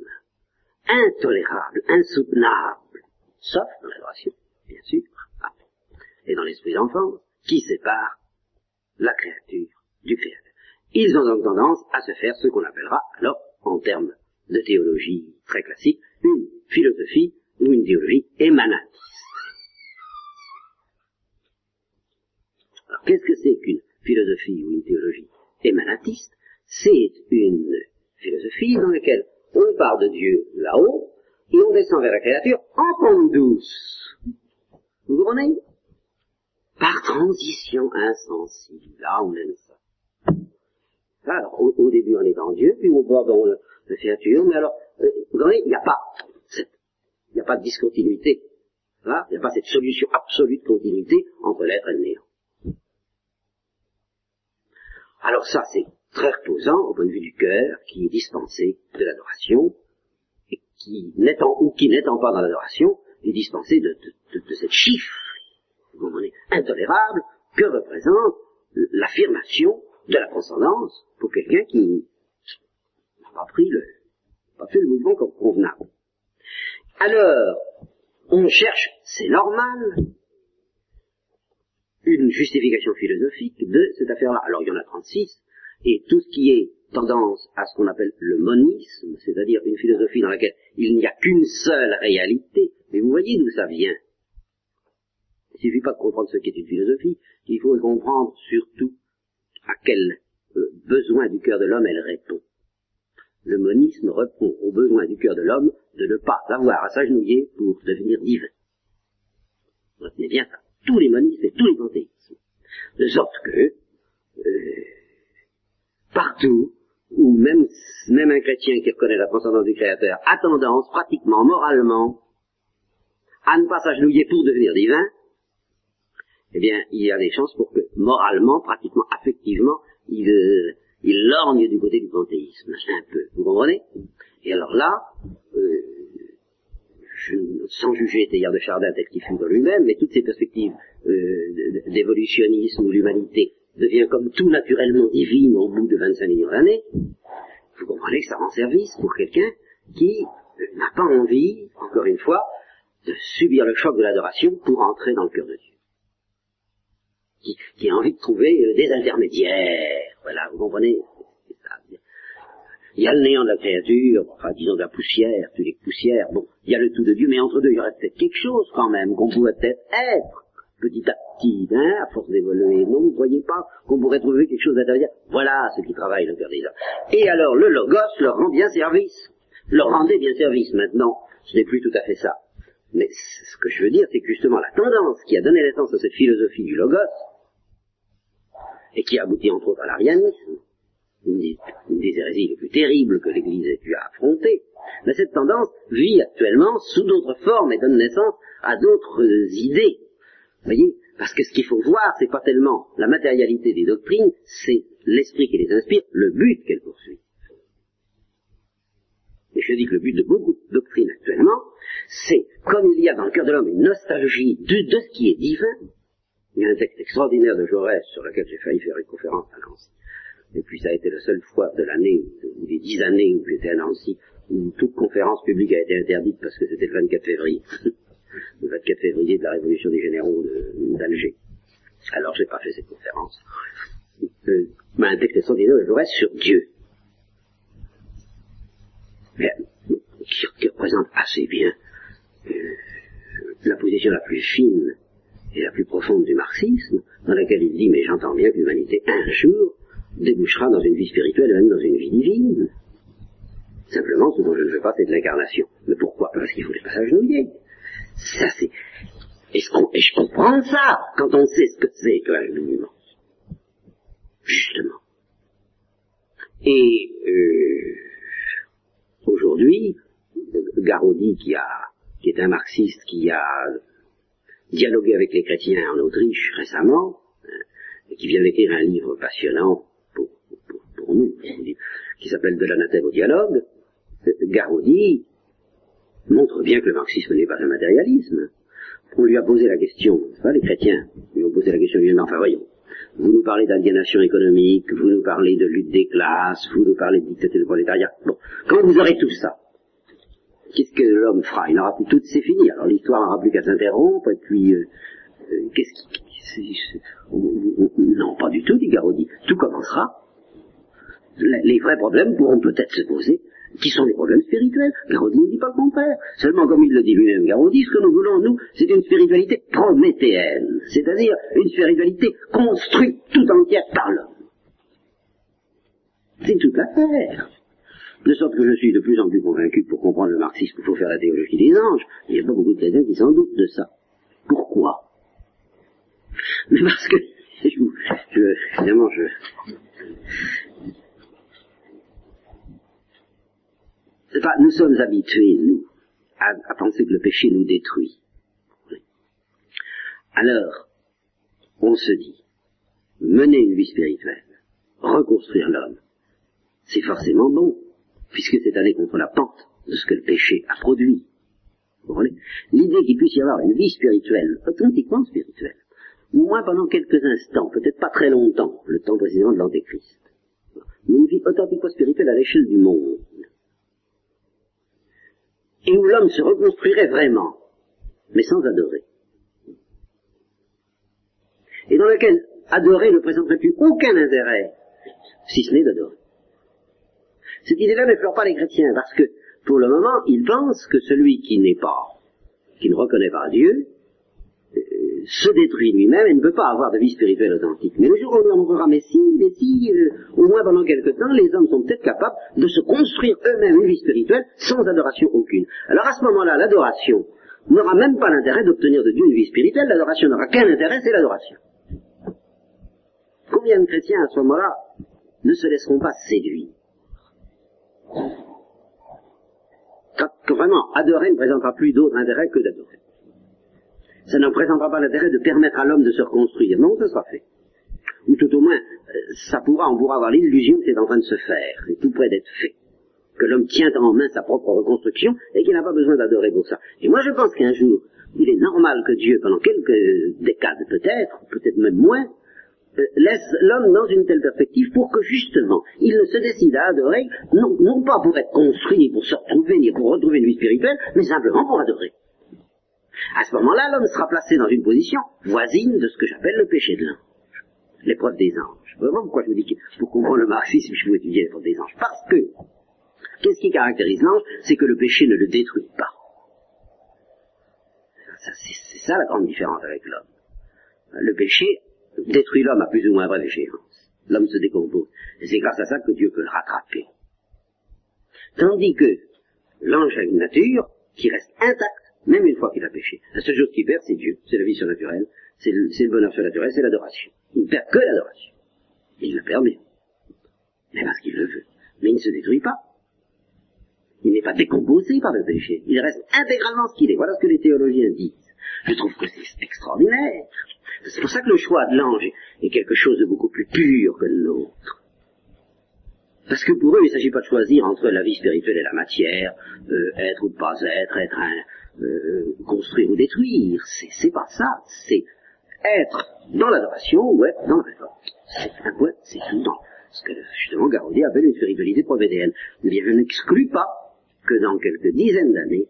intolérable, insoutenable, sauf dans l'adoration, bien sûr, et dans l'esprit d'enfance, qui sépare la créature. Ils ont donc tendance à se faire ce qu'on appellera alors, en termes de théologie très classique, une philosophie ou une théologie émanatiste. Alors qu'est-ce que c'est qu'une philosophie ou une théologie émanatiste? C'est une philosophie dans laquelle on part de Dieu là-haut et on descend vers la créature en pente douce. Vous comprenez? Par transition insensible. Là, on aime ça. Alors, au, début, on est en Dieu, puis on voit dans la créature, mais alors, euh, vous voyez, il n'y a pas il n'y a pas de discontinuité. il n'y a pas cette solution absolue de continuité entre l'être et le néant. Alors ça, c'est très reposant au point de vue du cœur, qui est dispensé de l'adoration, et qui, n'étant ou qui n'étant pas dans l'adoration, est dispensé de, de, cette chiffre intolérable que représente l'affirmation de la transcendance pour quelqu'un qui n'a pas pris le, pas fait le mouvement comme convenable. Alors, on cherche, c'est normal, une justification philosophique de cette affaire-là. Alors il y en a 36, et tout ce qui est tendance à ce qu'on appelle le monisme, c'est-à-dire une philosophie dans laquelle il n'y a qu'une seule réalité, mais vous voyez d'où ça vient. Il suffit pas de comprendre ce qu'est une philosophie, il faut comprendre surtout à quel besoin du cœur de l'homme elle répond. Le monisme répond aux besoins du cœur de l'homme de ne pas avoir à s'agenouiller pour devenir divin. Retenez bien ça. Tous les monismes et tous les panthéismes. De sorte que, euh, partout, où même, même un chrétien qui reconnaît la transcendance du Créateur a tendance, pratiquement, moralement, à ne pas s'agenouiller pour devenir divin, eh bien, il y a des chances pour que, moralement, pratiquement, affectivement, il, euh, il lorgne du côté du panthéisme, un peu. Vous comprenez? Et alors là, euh, je, sans juger Théard de Chardin tel qu'il fut dans lui-même, mais toutes ces perspectives euh, d'évolutionnisme où l'humanité devient comme tout naturellement divine au bout de 25 millions d'années, vous comprenez que ça rend service pour quelqu'un qui euh, n'a pas envie, encore une fois, de subir le choc de l'adoration pour entrer dans le cœur de Dieu. Qui, a envie de trouver euh, des intermédiaires, voilà, vous comprenez? Il y a le néant de la créature, enfin disons de la poussière, tu les poussières, bon, il y a le tout de Dieu, mais entre deux, il y aurait peut-être quelque chose quand même qu'on pourrait peut-être être, petit à petit, hein, à force d'évoluer. Non, vous ne voyez pas qu'on pourrait trouver quelque chose d'intérieur Voilà ce qui travaille le cœur des hommes. Et alors, le Logos leur rend bien service. Leur rendait bien service maintenant. Ce n'est plus tout à fait ça. Mais ce que je veux dire, c'est que justement la tendance qui a donné naissance à cette philosophie du Logos, et qui a abouti entre autres à l'arianisme, une des, hérésies les plus terribles que l'Église ait pu affronter, mais cette tendance vit actuellement sous d'autres formes et donne naissance à d'autres idées. Vous voyez Parce que ce qu'il faut voir, c'est pas tellement la matérialité des doctrines, c'est l'esprit qui les inspire, le but qu'elles poursuivent. Et je dis que le but de beaucoup de doctrines actuellement, c'est, comme il y a dans le cœur de l'homme une nostalgie de, ce qui est divin, il y a un texte extraordinaire de Jaurès sur lequel j'ai failli faire une conférence à Nancy, et puis ça a été la seule fois de l'année, ou des dix années où j'étais à Nancy, où toute conférence publique a été interdite parce que c'était le 24 février. le 24 février de la révolution des généraux d'Alger. Alors j'ai pas fait cette conférence. Euh, mais un texte extraordinaire je reste sur Dieu. Mais, qui, qui, représente assez bien euh, la position la plus fine et la plus profonde du marxisme, dans laquelle il dit, mais j'entends bien que l'humanité un jour débouchera dans une vie spirituelle même dans une vie divine. Simplement, ce dont je ne veux pas, c'est de l'incarnation. Mais pourquoi Parce qu'il faut les pas s'agenouiller. Ça, c'est... Et, je comprends ça quand on sait ce que c'est que l'agenouillement. Justement. Et euh, aujourd'hui, Garodi, qui, a, qui est un marxiste, qui a dialogué avec les chrétiens en Autriche récemment, et qui vient d'écrire un livre passionnant qui s'appelle De l'anathème au dialogue, Garodi montre bien que le marxisme n'est pas un matérialisme. On lui a posé la question, pas les chrétiens, lui ont posé la question, enfin voyons, vous nous parlez d'aliénation économique, vous nous parlez de lutte des classes, vous nous parlez de dictature du prolétariat. Bon, quand vous aurez tout ça, qu'est-ce que l'homme fera? Il n'aura plus tout, c'est fini. Alors l'histoire n'aura plus qu'à s'interrompre, et puis, euh, euh, qu'est-ce qui... Non, pas du tout, dit Garodi. Tout commencera les vrais problèmes pourront peut-être se poser, qui sont des problèmes spirituels? Garodi ne dit pas le contraire. Seulement, comme il le dit lui-même, Garodi, ce que nous voulons, nous, c'est une spiritualité prométhéenne, c'est-à-dire une spiritualité construite tout entière par l'homme. C'est toute l'affaire. De sorte que je suis de plus en plus convaincu que pour comprendre le marxisme, il faut faire la théologie des anges. Il n'y a pas beaucoup de chrétiens qui s'en doutent de ça. Pourquoi? Mais parce que, je, je, évidemment, je, pas, nous sommes habitués, nous, à, penser que le péché nous détruit. Alors, on se dit, mener une vie spirituelle, reconstruire l'homme, c'est forcément bon, puisque c'est aller contre la pente de ce que le péché a produit. L'idée qu'il puisse y avoir une vie spirituelle, authentiquement spirituelle, ou moins pendant quelques instants, peut-être pas très longtemps, le temps précisément de l'Antéchrist, mais une vie authentiquement spirituelle à l'échelle du monde, et où l'homme se reconstruirait vraiment, mais sans adorer. Et dans lequel adorer ne présenterait plus aucun intérêt, si ce n'est d'adorer. Cette idée-là n'effleure pas les chrétiens, parce que, pour le moment, ils pensent que celui qui n'est pas, qui ne reconnaît pas Dieu, euh, se détruit lui-même et ne peut pas avoir de vie spirituelle authentique. Mais le jour où on lui montrera, mais si, mais si, euh, au moins pendant quelque temps, les hommes sont peut-être capables de se construire eux-mêmes une vie spirituelle sans adoration aucune. Alors à ce moment-là, l'adoration n'aura même pas l'intérêt d'obtenir de Dieu une vie spirituelle, l'adoration n'aura qu'un intérêt, c'est l'adoration. Combien de chrétiens à ce moment-là ne se laisseront pas séduire vraiment, adorer ne présentera plus d'autre intérêt que d'adorer. Ça ne présentera pas l'intérêt de permettre à l'homme de se reconstruire. Non, ça sera fait. Ou tout au moins, euh, ça pourra, on pourra avoir l'illusion que c'est en train de se faire, c'est tout près d'être fait. Que l'homme tient en main sa propre reconstruction et qu'il n'a pas besoin d'adorer pour ça. Et moi je pense qu'un jour, il est normal que Dieu, pendant quelques décades peut-être, peut-être même moins, laisse l'homme dans une telle perspective pour que justement il ne se décide à adorer, non, pas pour être construit, ni pour se retrouver, ni pour retrouver une vie spirituelle, mais simplement pour adorer. À ce moment-là, l'homme sera placé dans une position voisine de ce que j'appelle le péché de l'ange, l'épreuve des anges. Vraiment, pourquoi je vous dis que pour comprendre le marxisme, je vous étudier l'épreuve des anges Parce que, qu'est-ce qui caractérise l'ange? C'est que le péché ne le détruit pas. C'est ça la grande différence avec l'homme. Le péché détruit l'homme à plus ou moins brève échéance. L'homme se décompose. Et c'est grâce à ça que Dieu peut le rattraper. Tandis que l'ange a une nature qui reste intacte, même une fois qu'il a péché. La seule chose qu'il perd, c'est Dieu. C'est la vie surnaturelle. C'est le, bonheur surnaturel, c'est l'adoration. Il ne perd que l'adoration. Il le perd bien. Mais parce qu'il le veut. Mais il ne se détruit pas. Il n'est pas décomposé par le péché. Il reste intégralement ce qu'il est. Voilà ce que les théologiens disent. Je trouve que c'est extraordinaire. C'est pour ça que le choix de l'ange est quelque chose de beaucoup plus pur que le nôtre. Parce que pour eux, il ne s'agit pas de choisir entre la vie spirituelle et la matière, euh, être ou ne pas être, être un, euh, construire ou détruire. C'est pas ça. C'est être dans l'adoration ou être dans la réforme. C'est un point, c'est tout dans ce que justement Garaudier appelle une spiritualité provédéenne. Mais je n'exclus pas que dans quelques dizaines d'années,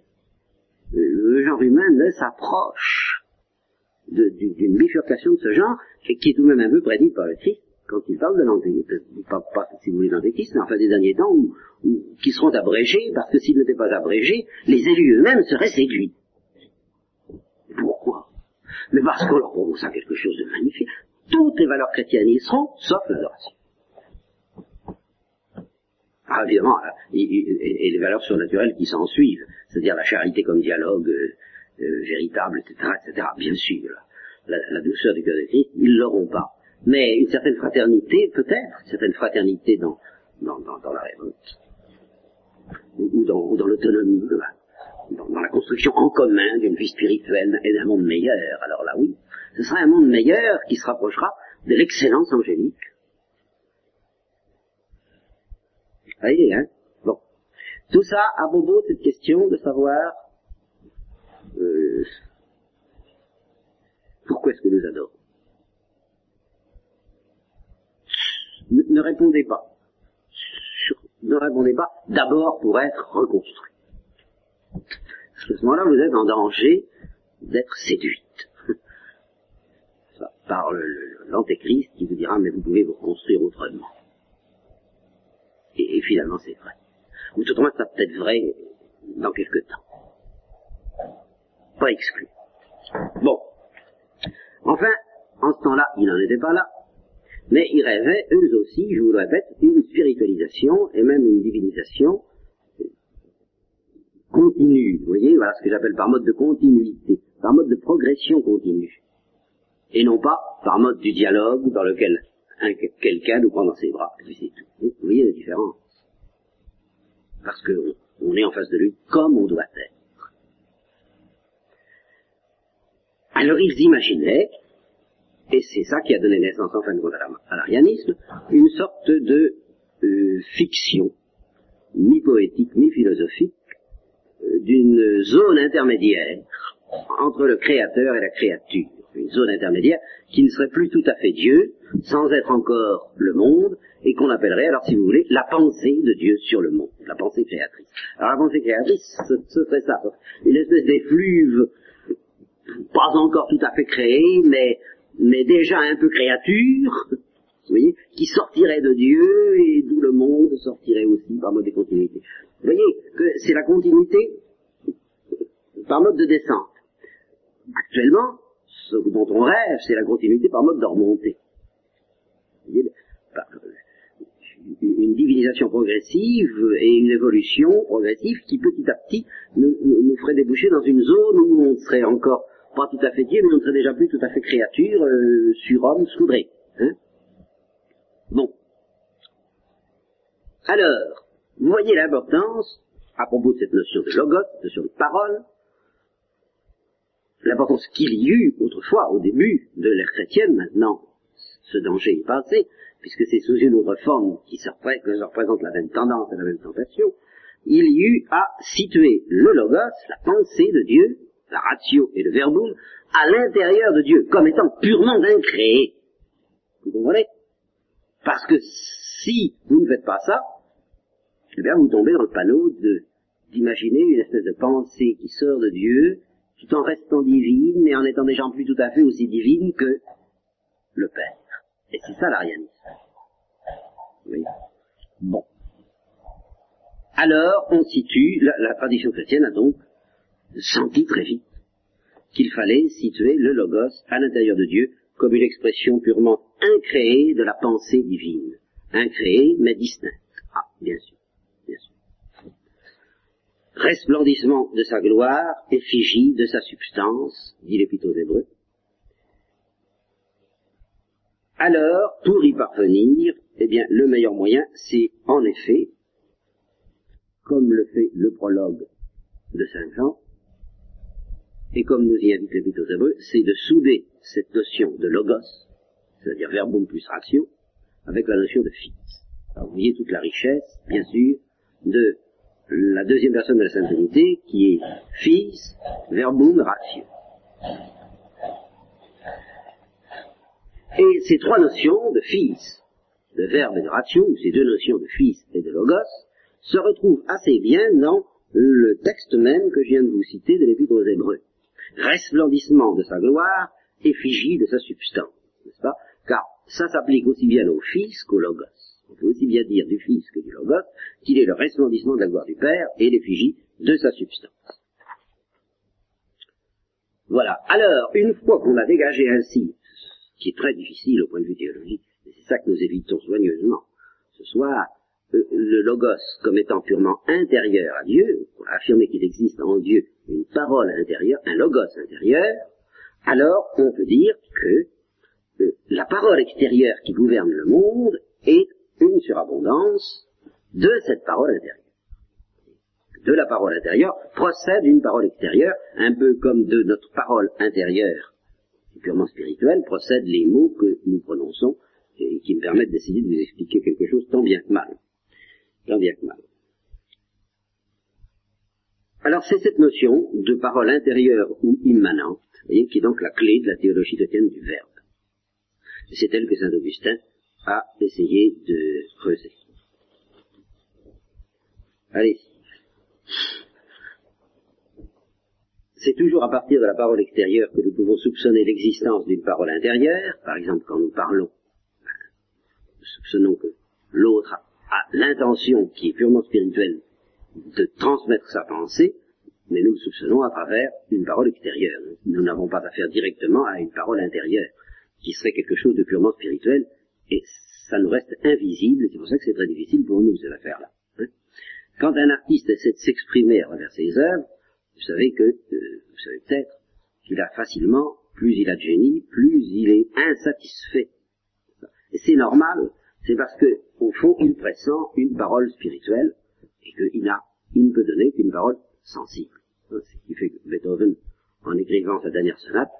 le genre humain ne s'approche d'une bifurcation de ce genre, qui, est tout de même un peu prédite par le Christ quand il parle de l'antéchrist, pas, pas, si vous voulez l'antéchrist, mais enfin des derniers temps, où, où, qui seront abrégés, parce que s'ils n'étaient pas abrégés, les élus eux-mêmes seraient séduits. Pourquoi? Mais parce qu'on leur propose ça quelque chose de magnifique. Toutes les valeurs chrétiennes y seront, sauf l'adoration. Ah, évidemment, et, et, les valeurs surnaturelles qui s'en suivent, c'est-à-dire la charité comme dialogue, euh, euh, véritable, etc., etc. Bien sûr, la, douceur du cœur de Christ, ils l'auront pas. Mais une certaine fraternité, peut-être, une certaine fraternité dans, dans, dans, la révolte, ou, ou dans, l'autonomie, dans, la construction en commun d'une vie spirituelle et d'un monde meilleur. Alors là, oui, ce sera un monde meilleur qui se rapprochera de l'excellence angélique. Vous voyez, hein Bon. Tout ça à de cette question de savoir euh, pourquoi est-ce que nous adorons ne, ne, répondez pas. Ne répondez pas d'abord pour être reconstruit. Parce qu'à ce moment-là, vous êtes en danger d'être séduite par l'antéchrist qui vous dira mais vous pouvez vous reconstruire autrement. Finalement c'est vrai. Ou tout au moins ça peut être vrai dans quelques temps pas exclu. Bon. Enfin, en ce temps-là, il n'en était pas là, mais ils rêvaient, eux aussi, je vous le répète, une spiritualisation et même une divinisation continue. Vous voyez, voilà ce que j'appelle par mode de continuité, par mode de progression continue. Et non pas par mode du dialogue dans lequel quelqu'un nous prend dans ses bras. Et puis c'est tout. Vous voyez la différence Parce qu'on on est en face de lui comme on doit être. Alors ils imaginaient, et c'est ça qui a donné naissance en fin de compte à l'arianisme, une sorte de euh, fiction, mi-poétique, mi-philosophique, euh, d'une zone intermédiaire entre le créateur et la créature. Une zone intermédiaire qui ne serait plus tout à fait Dieu, sans être encore le monde, et qu'on appellerait, alors si vous voulez, la pensée de Dieu sur le monde, la pensée créatrice. Alors la pensée créatrice, ce, ce serait ça, une espèce d'effluve pas encore tout à fait créé, mais, mais déjà un peu créature, vous voyez, qui sortirait de Dieu et d'où le monde sortirait aussi par mode de continuité. Vous voyez que c'est la continuité par mode de descente. Actuellement, ce dont on rêve, c'est la continuité par mode de remontée. Une divinisation progressive et une évolution progressive qui petit à petit nous, ferait déboucher dans une zone où on serait encore pas tout à fait Dieu, mais on ne serait déjà plus tout à fait créature, euh, surhomme, soudré. Hein bon. Alors, vous voyez l'importance, à propos de cette notion de logos, notion de parole, l'importance qu'il y eut autrefois, au début de l'ère chrétienne, maintenant, ce danger est passé, puisque c'est sous une autre forme qui se représente la même tendance et la même tentation, il y eut à situer le logos, la pensée de Dieu, la ratio et le verbum, à l'intérieur de Dieu, comme étant purement incréé. Vous comprenez? Parce que si vous ne faites pas ça, eh bien vous tombez dans le panneau d'imaginer une espèce de pensée qui sort de Dieu, tout en restant divine, mais en étant déjà plus tout à fait aussi divine que le Père. Et c'est ça l'arianisme. Oui. Bon. Alors, on situe, la, tradition chrétienne a donc senti très vite qu'il fallait situer le logos à l'intérieur de Dieu comme une expression purement incréée de la pensée divine. Incréée, mais distincte. Ah, bien sûr, bien sûr. Resplendissement de sa gloire, effigie de sa substance, dit l'Épître aux Hébreux. Alors, pour y parvenir, eh bien, le meilleur moyen, c'est en effet, comme le fait le prologue de Saint Jean, et comme nous y invite l'Épître aux Hébreux, c'est de souder cette notion de logos, c'est-à-dire verbum plus ratio, avec la notion de fils. Vous voyez toute la richesse, bien sûr, de la deuxième personne de la Sainte Trinité, qui est fils, verbum, ratio. Et ces trois notions de fils, de verbe et de ratio, ces deux notions de fils et de logos, se retrouvent assez bien dans le texte même que je viens de vous citer de l'Épître aux Hébreux resplendissement de sa gloire, effigie de sa substance, n'est-ce pas? Car ça s'applique aussi bien au Fils qu'au Logos. On peut aussi bien dire du Fils que du Logos qu'il est le resplendissement de la gloire du Père et l'effigie de sa substance. Voilà. Alors, une fois qu'on a dégagé ainsi, qui est très difficile au point de vue théologique, et c'est ça que nous évitons soigneusement ce soir, euh, le logos comme étant purement intérieur à Dieu, pour affirmer qu'il existe en Dieu une parole intérieure, un logos intérieur, alors on peut dire que euh, la parole extérieure qui gouverne le monde est une surabondance de cette parole intérieure. De la parole intérieure procède une parole extérieure, un peu comme de notre parole intérieure, purement spirituelle, procèdent les mots que nous prononçons et qui me permettent d'essayer de vous expliquer quelque chose tant bien que mal tant bien que mal. Alors c'est cette notion de parole intérieure ou immanente, qui est donc la clé de la théologie chrétienne du Verbe. C'est elle que saint Augustin a essayé de creuser. Allez-y. C'est toujours à partir de la parole extérieure que nous pouvons soupçonner l'existence d'une parole intérieure. Par exemple, quand nous parlons, nous soupçonnons que l'autre a a l'intention qui est purement spirituelle de transmettre sa pensée, mais nous le soupçonnons à travers une parole extérieure. Nous n'avons pas affaire directement à une parole intérieure, qui serait quelque chose de purement spirituel, et ça nous reste invisible, c'est pour ça que c'est très difficile pour nous, cette affaire-là. Hein. Quand un artiste essaie de s'exprimer à travers ses œuvres, vous savez que, euh, vous savez peut-être, qu'il a facilement, plus il a de génie, plus il est insatisfait. Et c'est normal, c'est parce que, au fond, il pressent une parole spirituelle et qu'il n'a, il ne peut donner qu'une parole sensible. Ce qui fait que Beethoven, en écrivant sa dernière sonate,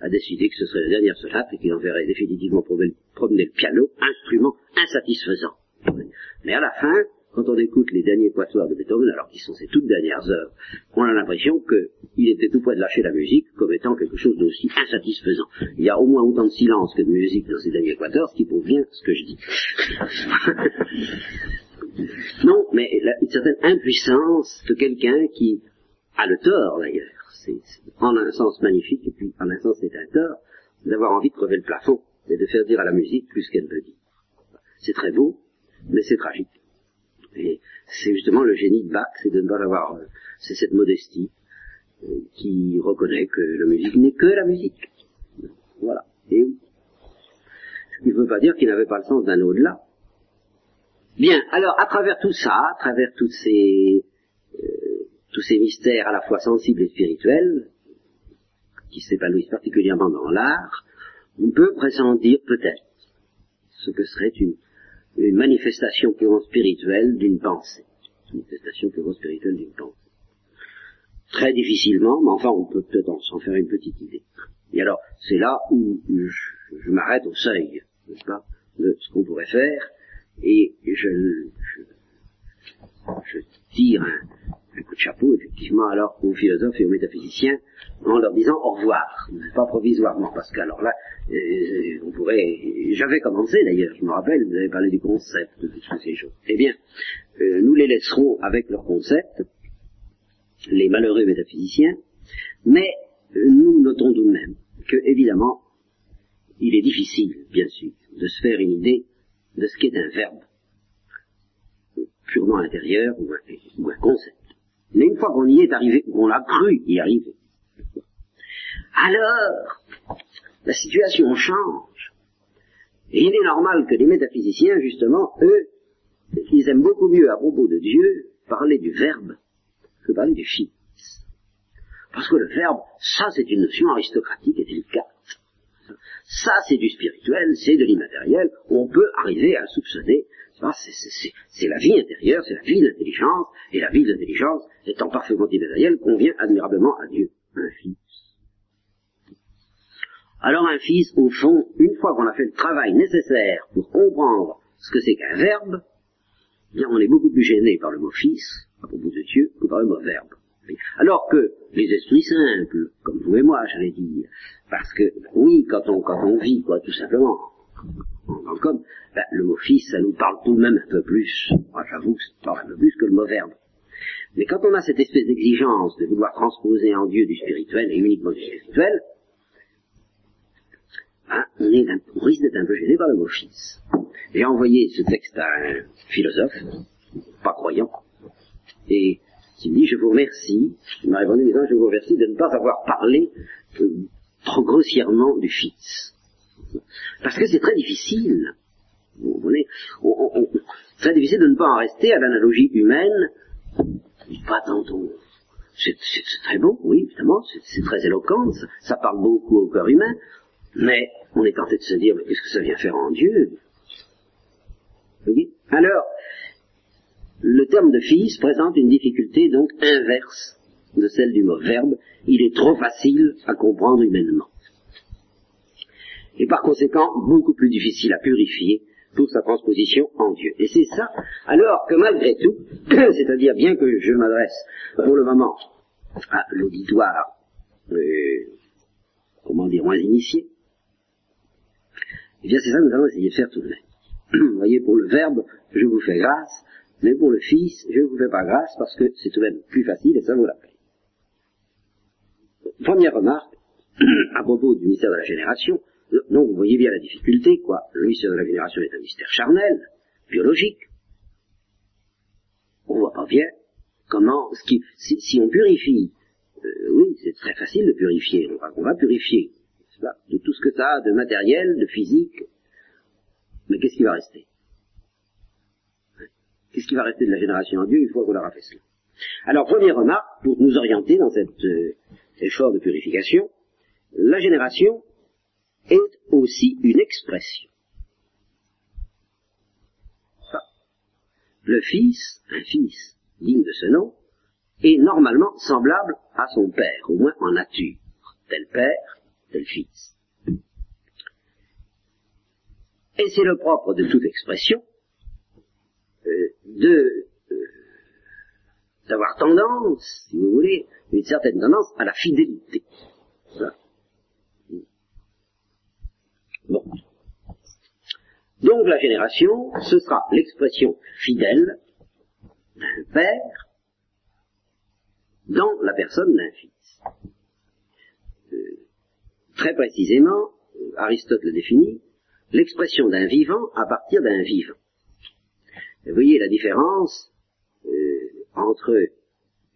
a décidé que ce serait la dernière sonate et qu'il enverrait définitivement promener le piano, instrument insatisfaisant. Mais à la fin, quand on écoute les derniers quatuors de Beethoven, alors qu'ils sont ses toutes dernières heures, on a l'impression qu'il était tout près de lâcher la musique comme étant quelque chose d'aussi insatisfaisant. Il y a au moins autant de silence que de musique dans ces derniers quatuors, ce qui prouve bien ce que je dis. non, mais une certaine impuissance de quelqu'un qui a le tort d'ailleurs. C'est en un sens magnifique et puis en un sens c'est un tort d'avoir envie de crever le plafond et de faire dire à la musique plus qu'elle ne dit. C'est très beau, mais c'est tragique. Et c'est justement le génie de Bach, c'est de ne pas avoir, euh, c'est cette modestie euh, qui reconnaît que la musique n'est que la musique. il ne veut pas dire qu'il n'avait pas le sens d'un au-delà. Bien, alors à travers tout ça, à travers tous ces, euh, tous ces mystères à la fois sensibles et spirituels, qui s'épanouissent particulièrement dans l'art, on peut pressentir peut-être ce que serait une, une manifestation purement spirituelle d'une pensée. Une manifestation purement spirituelle d'une pensée. Très difficilement, mais enfin on peut peut-être s'en faire une petite idée. Et alors, c'est là où je, m'arrête au seuil, n'est-ce pas, de ce qu'on pourrait faire, et je, je, je tire un, un, coup de chapeau, effectivement, alors aux philosophes et aux métaphysiciens, en leur disant au revoir, pas provisoirement, parce qu'alors là, euh, on pourrait, j'avais commencé d'ailleurs, je me rappelle, vous avez parlé du concept de toutes ces choses. Eh bien, euh, nous les laisserons avec leur concept, les malheureux métaphysiciens, mais euh, nous notons tout de même que, évidemment, il est difficile, bien sûr, de se faire une idée de ce qu'est un verbe purement intérieur ou un concept. Mais une fois qu'on y est arrivé, qu'on a cru y arriver, alors la situation change. Et il est normal que les métaphysiciens, justement, eux, ils aiment beaucoup mieux à propos de Dieu parler du verbe que parler du fils. Parce que le verbe, ça c'est une notion aristocratique et délicate. Ça c'est du spirituel, c'est de l'immatériel, on peut arriver à soupçonner, c'est la vie intérieure, c'est la vie d'intelligence, et la vie d'intelligence, étant parfaitement immatérielle, convient admirablement à Dieu, un fils. Alors un fils, au fond, une fois qu'on a fait le travail nécessaire pour comprendre ce que c'est qu'un verbe, bien on est beaucoup plus gêné par le mot fils, à propos de Dieu, que par le mot verbe. Alors que les esprits simples, comme vous et moi, j'allais dire, parce que, oui, quand on, quand on vit, quoi, tout simplement, comme, ben, le mot fils, ça nous parle tout de même un peu plus, moi j'avoue, ça parle un peu plus que le mot verbe. Mais quand on a cette espèce d'exigence de vouloir transposer en Dieu du spirituel et uniquement du spirituel, hein, on, est risque d'être un peu gêné par le mot fils. J'ai envoyé ce texte à un philosophe, pas croyant, et qui me dit je vous remercie, il m'a répondu disant je vous remercie de ne pas avoir parlé euh, trop grossièrement du fils. Parce que c'est très difficile. Vous Très difficile de ne pas en rester à l'analogie humaine. Pas tantôt. C'est très beau, oui, évidemment, c'est très éloquent, ça, parle beaucoup au cœur humain, mais on est tenté de se dire, mais qu'est-ce que ça vient faire en Dieu? Vous voyez? Alors, le terme de fils présente une difficulté donc inverse de celle du mot verbe. Il est trop facile à comprendre humainement. Et par conséquent, beaucoup plus difficile à purifier pour sa transposition en Dieu. Et c'est ça, alors que malgré tout, c'est-à-dire bien que je m'adresse pour le moment à l'auditoire, euh, comment dire, moins initié, eh bien c'est ça que nous allons essayer de faire tout de même. Vous voyez, pour le verbe, je vous fais grâce, mais pour le Fils, je ne vous fais pas grâce parce que c'est tout de même plus facile et ça vaut la. Première remarque, à propos du mystère de la génération, donc vous voyez bien la difficulté, quoi. Le mystère de la génération est un mystère charnel, biologique. On voit pas bien comment, si, on purifie, euh, oui, c'est très facile de purifier, on va, on va purifier, de tout ce que ça a de matériel, de physique, mais qu'est-ce qui va rester? Qu'est-ce qui va rester de la génération en Dieu? Une fois qu'on aura fait cela Alors, première remarque, pour nous orienter dans cet euh, effort de purification, la génération est aussi une expression. Le fils, un fils digne de ce nom, est normalement semblable à son père, au moins en nature. Tel père, tel fils. Et c'est le propre de toute expression euh, de euh, d'avoir tendance, si vous voulez, une certaine tendance à la fidélité. Bon. Donc la génération, ce sera l'expression fidèle d'un père dans la personne d'un fils. Euh, très précisément, Aristote le définit, l'expression d'un vivant à partir d'un vivant. Vous voyez la différence euh, entre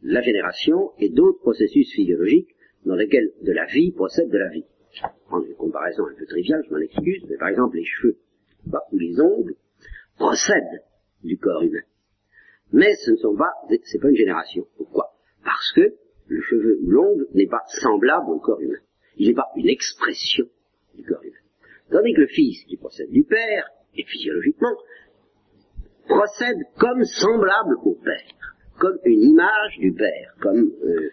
la génération et d'autres processus physiologiques dans lesquels de la vie procède de la vie. Je prends une comparaison un peu triviale, je m'en excuse, mais par exemple les cheveux ou les ongles procèdent du corps humain. Mais ce ne sont pas, c'est pas une génération. Pourquoi? Parce que le cheveu ou l'ongle n'est pas semblable au corps humain. Il n'est pas une expression du corps humain. Tandis que le fils qui procède du père, et physiologiquement, procède comme semblable au père, comme une image du père, comme euh,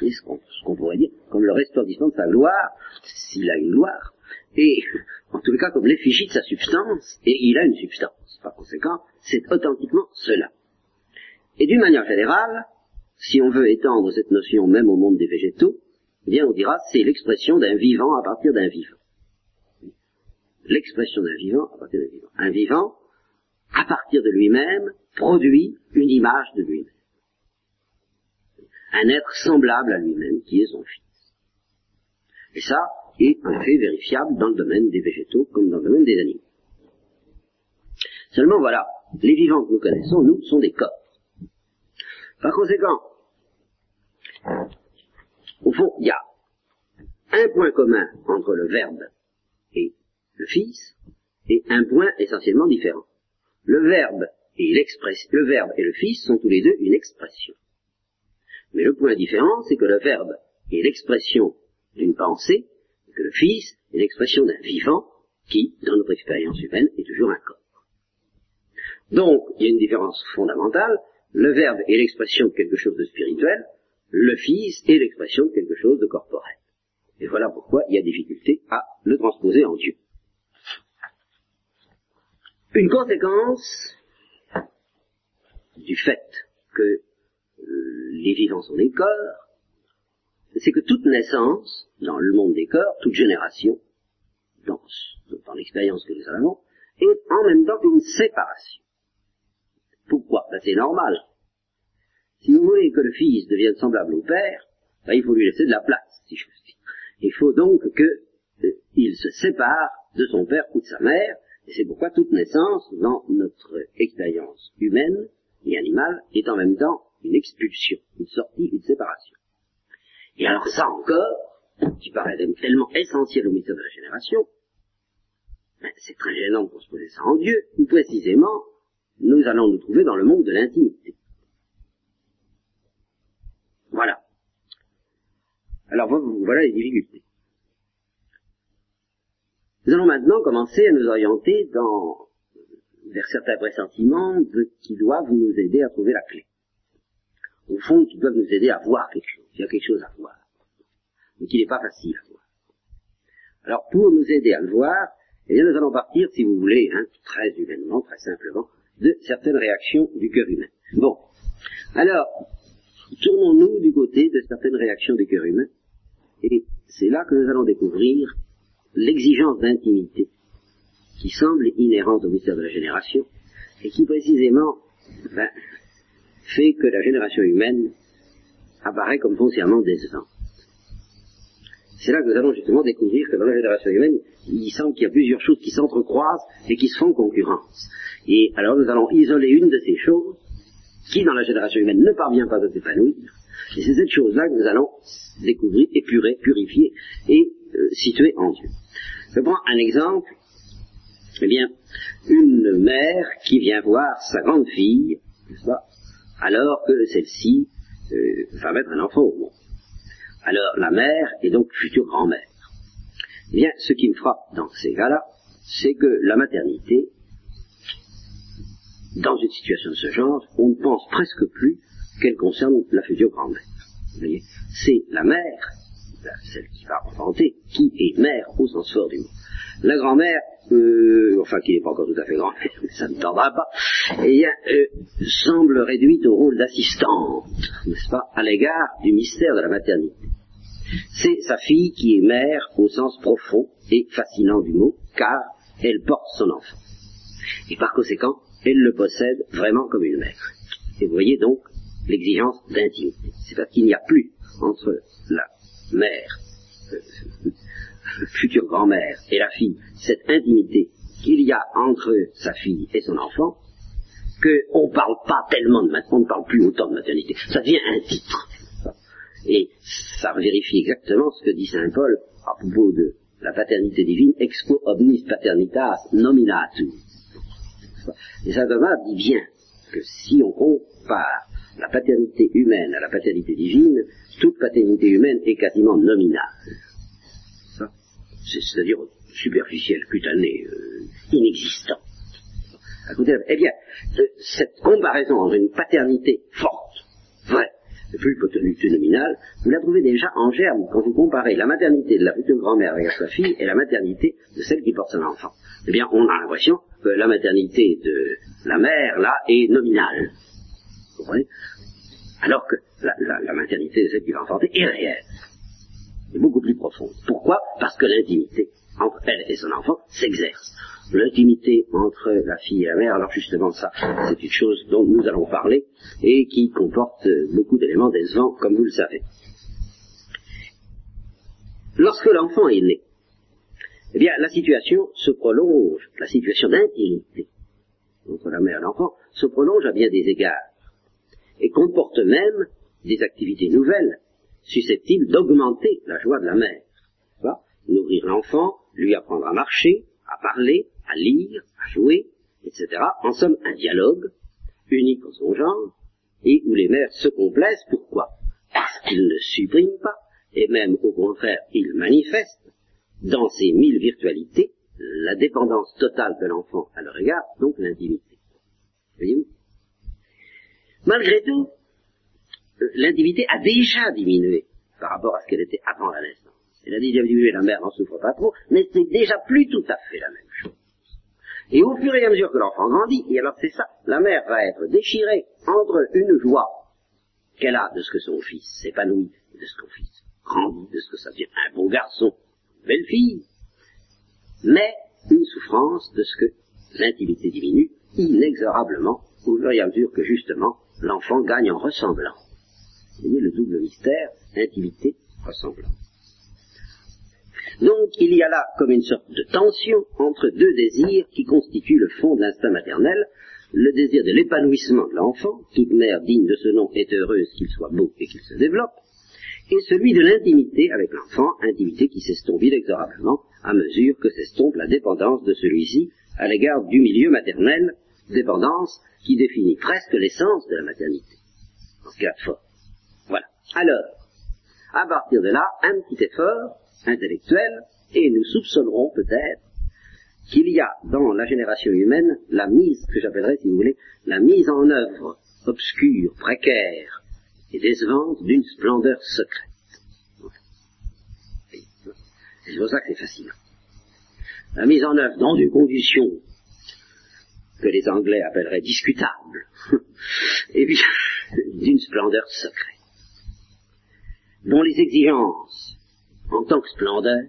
ce qu'on pourrait dire, comme le resplendissement de sa gloire, s'il a une gloire, et en tous les cas comme l'effigie de sa substance, et il a une substance. Par conséquent, c'est authentiquement cela. Et d'une manière générale, si on veut étendre cette notion même au monde des végétaux, eh bien on dira c'est l'expression d'un vivant à partir d'un vivant. L'expression d'un vivant à partir d'un vivant. Un vivant, à partir de lui-même, produit une image de lui-même. Un être semblable à lui-même, qui est son fils. Et ça est un fait vérifiable dans le domaine des végétaux comme dans le domaine des animaux. Seulement voilà, les vivants que nous connaissons, nous, sont des corps. Par conséquent, au fond, il y a un point commun entre le Verbe et le Fils, et un point essentiellement différent. Le Verbe et le Verbe et le Fils sont tous les deux une expression. Mais le point différent, c'est que le Verbe est l'expression d'une pensée, et que le Fils est l'expression d'un vivant qui, dans notre expérience humaine, est toujours un corps. Donc, il y a une différence fondamentale. Le Verbe est l'expression de quelque chose de spirituel, le Fils est l'expression de quelque chose de corporel. Et voilà pourquoi il y a difficulté à le transposer en Dieu. Une conséquence du fait que les vivants sont des corps, c'est que toute naissance, dans le monde des corps, toute génération, dans, dans l'expérience que nous avons, est en même temps une séparation. Pourquoi? Ben, C'est normal. Si vous voulez que le fils devienne semblable au père, ben, il faut lui laisser de la place, si je puis dire. Il faut donc qu'il euh, se sépare de son père ou de sa mère, et c'est pourquoi toute naissance, dans notre expérience humaine et animale, est en même temps une expulsion, une sortie, une séparation. Et alors ça encore, qui paraît tellement essentiel au mystère de la génération, ben, c'est très gênant pour se poser ça en Dieu, ou précisément, nous allons nous trouver dans le monde de l'intimité. Voilà. Alors voilà les difficultés. Nous allons maintenant commencer à nous orienter vers certains pressentiments qui doivent nous aider à trouver la clé. Au fond, qui doivent nous aider à voir quelque chose. Il y a quelque chose à voir. Mais qui n'est pas facile à voir. Alors, pour nous aider à le voir, eh bien, nous allons partir, si vous voulez, hein, très humainement, très simplement, de certaines réactions du cœur humain. Bon. Alors, tournons-nous du côté de certaines réactions du cœur humain, et c'est là que nous allons découvrir l'exigence d'intimité qui semble inhérente au mystère de la génération, et qui précisément ben, fait que la génération humaine apparaît comme foncièrement décevante. C'est là que nous allons justement découvrir que dans la génération humaine, il semble qu'il y a plusieurs choses qui s'entrecroisent et qui se font concurrence. Et alors nous allons isoler une de ces choses qui, dans la génération humaine, ne parvient pas à s'épanouir. Et c'est cette chose-là que nous allons découvrir, épurer, purifier et euh, situer en Dieu. Je prends un exemple. Eh bien, une mère qui vient voir sa grande fille, alors que celle-ci euh, va mettre un enfant au monde. Alors la mère est donc future grand-mère. Bien, ce qui me frappe dans ces cas-là, c'est que la maternité, dans une situation de ce genre, on ne pense presque plus qu'elle concerne la future grand-mère. C'est la mère, celle qui va enfanter, qui est mère au sens fort du mot. La grand-mère, euh, enfin qui n'est pas encore tout à fait grand-mère, mais ça ne tardera pas, et, euh, semble réduite au rôle d'assistante, n'est-ce pas, à l'égard du mystère de la maternité. C'est sa fille qui est mère au sens profond et fascinant du mot, car elle porte son enfant. Et par conséquent, elle le possède vraiment comme une mère. Et vous voyez donc l'exigence d'intimité. C'est parce qu'il n'y a plus entre la mère, euh, future grand-mère, et la fille, cette intimité qu'il y a entre sa fille et son enfant, qu'on ne parle pas tellement de maternité, on ne parle plus autant de maternité. Ça devient un titre. Et ça vérifie exactement ce que dit Saint Paul à propos de la paternité divine, expo omnis paternitas nominatum. Et Saint Thomas dit bien que si on compare la paternité humaine à la paternité divine, toute paternité humaine est quasiment nominale. C'est-à-dire superficielle, cutanée, euh, inexistante. eh bien, cette comparaison entre une paternité forte, vraie, plus paternité nominale, vous la trouvez déjà en germe quand vous comparez la maternité de la future grand-mère avec sa fille et la maternité de celle qui porte son enfant. Eh bien, on a l'impression que la maternité de la mère, là, est nominale. Vous comprenez? Alors que la, la, maternité de celle qui va enfanter est réelle. Est beaucoup plus profonde. Pourquoi? Parce que l'intimité entre elle et son enfant s'exerce. L'intimité entre la fille et la mère, alors justement ça, c'est une chose dont nous allons parler et qui comporte beaucoup d'éléments décevants, comme vous le savez. Lorsque l'enfant est né, eh bien, la situation se prolonge, la situation d'intimité entre la mère et l'enfant se prolonge à bien des égards et comporte même des activités nouvelles susceptibles d'augmenter la joie de la mère. Nourrir l'enfant, lui apprendre à marcher, à parler, à lire, à jouer, etc. En somme, un dialogue unique en son genre et où les mères se complaisent. Pourquoi? Parce qu'ils ne suppriment pas, et même au contraire, ils manifestent dans ces mille virtualités la dépendance totale de l'enfant à leur égard, donc l'intimité. Voyez-vous? Malgré tout, l'intimité a déjà diminué par rapport à ce qu'elle était avant la naissance. Elle a déjà diminué, la mère n'en souffre pas trop, mais c'est déjà plus tout à fait la même chose. Et au fur et à mesure que l'enfant grandit, et alors c'est ça, la mère va être déchirée entre une joie qu'elle a de ce que son fils s'épanouit, de ce que son fils grandit, de ce que ça devient un beau garçon, une belle fille, mais une souffrance de ce que l'intimité diminue inexorablement au fur et à mesure que justement l'enfant gagne en ressemblant. Vous voyez le double mystère, intimité, ressemblant. Donc il y a là comme une sorte de tension entre deux désirs qui constituent le fond de l'instinct maternel, le désir de l'épanouissement de l'enfant, toute mère digne de ce nom est heureuse qu'il soit beau et qu'il se développe, et celui de l'intimité avec l'enfant, intimité qui s'estompe inexorablement à mesure que s'estompe la dépendance de celui-ci à l'égard du milieu maternel, dépendance qui définit presque l'essence de la maternité, en ce cas fort. Voilà. Alors, à partir de là, un petit effort intellectuel, et nous soupçonnerons peut-être qu'il y a dans la génération humaine la mise, que j'appellerais, si vous voulez, la mise en œuvre obscure, précaire et décevante d'une splendeur secrète. C'est pour ça que c'est fascinant. La mise en œuvre dans une condition que les Anglais appelleraient discutable, et puis d'une splendeur secrète, dont les exigences en tant que splendeur,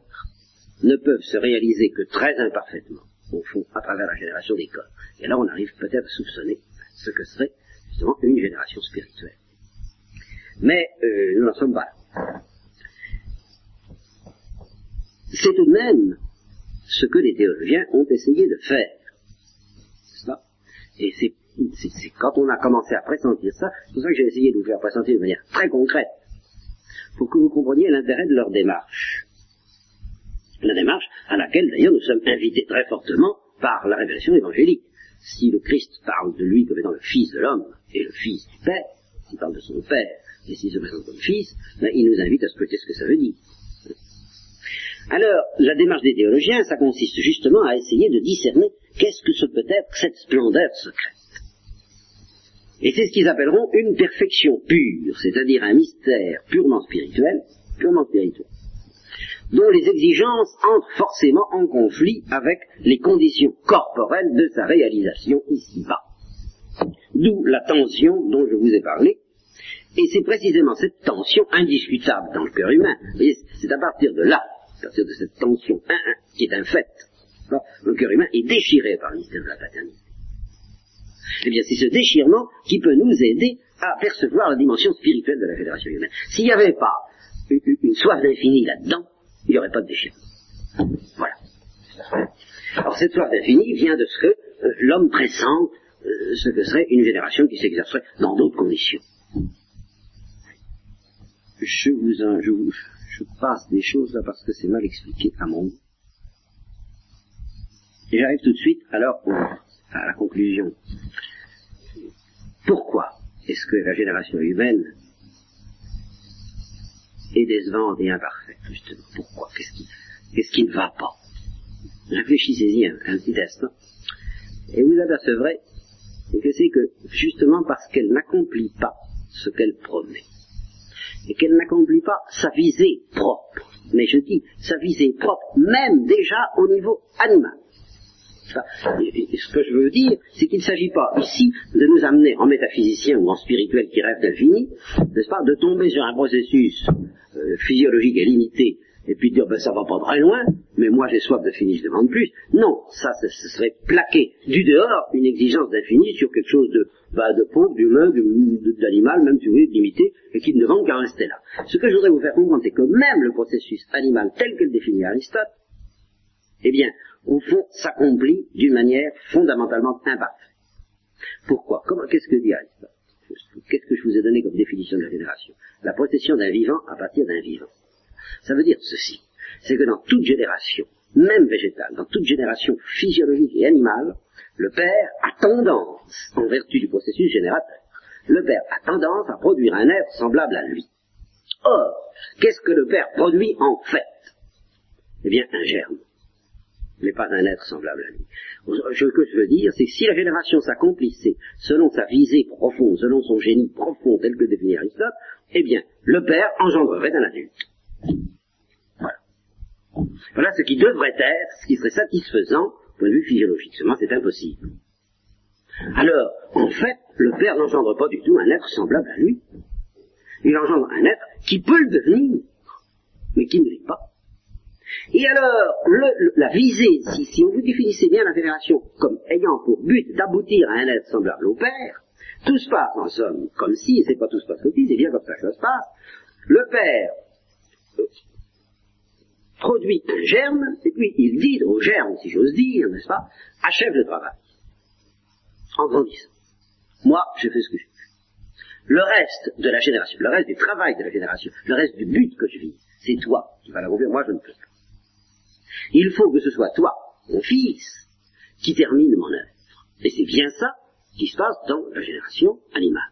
ne peuvent se réaliser que très imparfaitement, au fond, à travers la génération des corps. Et là, on arrive peut-être à soupçonner ce que serait justement une génération spirituelle. Mais euh, nous n'en sommes pas là. C'est tout de même ce que les théologiens ont essayé de faire. Et c'est quand on a commencé à pressentir ça, c'est pour ça que j'ai essayé de vous faire pressentir de manière très concrète pour que vous compreniez l'intérêt de leur démarche. La démarche à laquelle d'ailleurs nous sommes invités très fortement par la révélation évangélique. Si le Christ parle de lui comme étant le Fils de l'homme et le Fils du Père, s'il parle de son Père et s'il se présente comme Fils, ben, il nous invite à scruter ce que ça veut dire. Alors, la démarche des théologiens, ça consiste justement à essayer de discerner qu'est-ce que ce peut être cette splendeur secrète. Et c'est ce qu'ils appelleront une perfection pure, c'est-à-dire un mystère purement spirituel, purement spirituel, dont les exigences entrent forcément en conflit avec les conditions corporelles de sa réalisation ici-bas. D'où la tension dont je vous ai parlé, et c'est précisément cette tension indiscutable dans le cœur humain. C'est à partir de là, à partir de cette tension qui est un fait, le cœur humain est déchiré par le mystère de la paternité. Eh bien, c'est ce déchirement qui peut nous aider à percevoir la dimension spirituelle de la fédération humaine. S'il n'y avait pas une, soif d'infini là-dedans, il n'y aurait pas de déchirement. Voilà. Alors cette soif d'infini vient de ce que euh, l'homme pressent euh, ce que serait une génération qui s'exercerait dans d'autres conditions. je passe des choses là parce que c'est mal expliqué à mon goût. Et j'arrive tout de suite alors au- à la conclusion. Pourquoi est-ce que la génération humaine est décevante et imparfaite, justement? Pourquoi? Qu'est-ce qui, ne va pas? Réfléchissez-y un, un petit instant. Et vous apercevrez que c'est que, justement parce qu'elle n'accomplit pas ce qu'elle promet, et qu'elle n'accomplit pas sa visée propre, mais je dis sa visée propre, même déjà au niveau animal. Et- ce que je veux dire, c'est qu'il ne s'agit pas ici de nous amener en métaphysicien ou en spirituel qui rêve d'infini, n'est-ce pas, de tomber sur un processus euh, physiologique et limité, et puis de dire ben ça va pas très loin, mais moi j'ai soif d'infini, je demande plus. Non, ça, ce serait plaquer du dehors une exigence d'infini sur quelque chose de, bah, de pauvre, d'humain, d'animal, même si vous voulez, limité, et qui ne demande qu'à rester là. Ce que je voudrais vous faire comprendre, c'est que même le processus animal tel que le définit Aristote, eh bien, au fond, s'accomplit d'une manière fondamentalement imparfaite. Pourquoi? Qu'est-ce que dit Aristote? Qu'est-ce que je vous ai donné comme définition de la génération? La possession d'un vivant à partir d'un vivant. Ça veut dire ceci, c'est que dans toute génération, même végétale, dans toute génération physiologique et animale, le père a tendance, en vertu du processus générateur, le père a tendance à produire un être semblable à lui. Or, qu'est-ce que le père produit en fait? Eh bien, un germe mais pas un être semblable à lui. Ce que je veux dire, c'est que si la génération s'accomplissait selon sa visée profonde, selon son génie profond tel que définit Aristote, eh bien, le père engendrerait un adulte. Voilà. Voilà ce qui devrait être, ce qui serait satisfaisant au point de vue physiologique. Seulement, c'est impossible. Alors, en fait, le père n'engendre pas du tout un être semblable à lui. Il engendre un être qui peut le devenir, mais qui ne l'est pas. Et alors, le- la visée, si, si vous définissait bien la fédération comme ayant pour but d'aboutir à un être semblable au Père, tout se passe en somme comme si, c'est pas tout se passe comme si, c'est bien comme ça que ça se passe. Le Père euh, produit un germe, et puis il dit au germe, si j'ose dire, n'est-ce pas, achève le travail, en grandissant. Moi, je fais ce que je fais. Le reste de la génération, le reste du travail de la génération, le reste du but que je vis, c'est toi qui vas l'accomplir, moi je ne peux. Il faut que ce soit toi, mon fils, qui termine mon œuvre. Et c'est bien ça qui se passe dans la génération animale.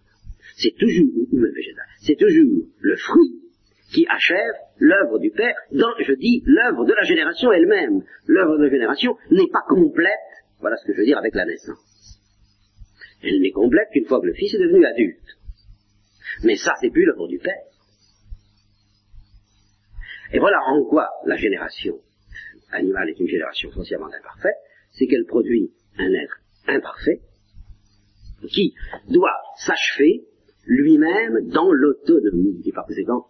C'est toujours, ou végétale, c'est toujours le fruit qui achève l'œuvre du Père, dans, je dis, l'œuvre de la génération elle-même. L'œuvre de la génération n'est pas complète, voilà ce que je veux dire avec la naissance. Elle n'est complète qu'une fois que le fils est devenu adulte. Mais ça, c'est plus l'œuvre du Père. Et voilà en quoi la génération animale est une génération foncièrement imparfaite, c'est qu'elle produit un être imparfait qui doit s'achever lui-même dans l'autonomie et par conséquent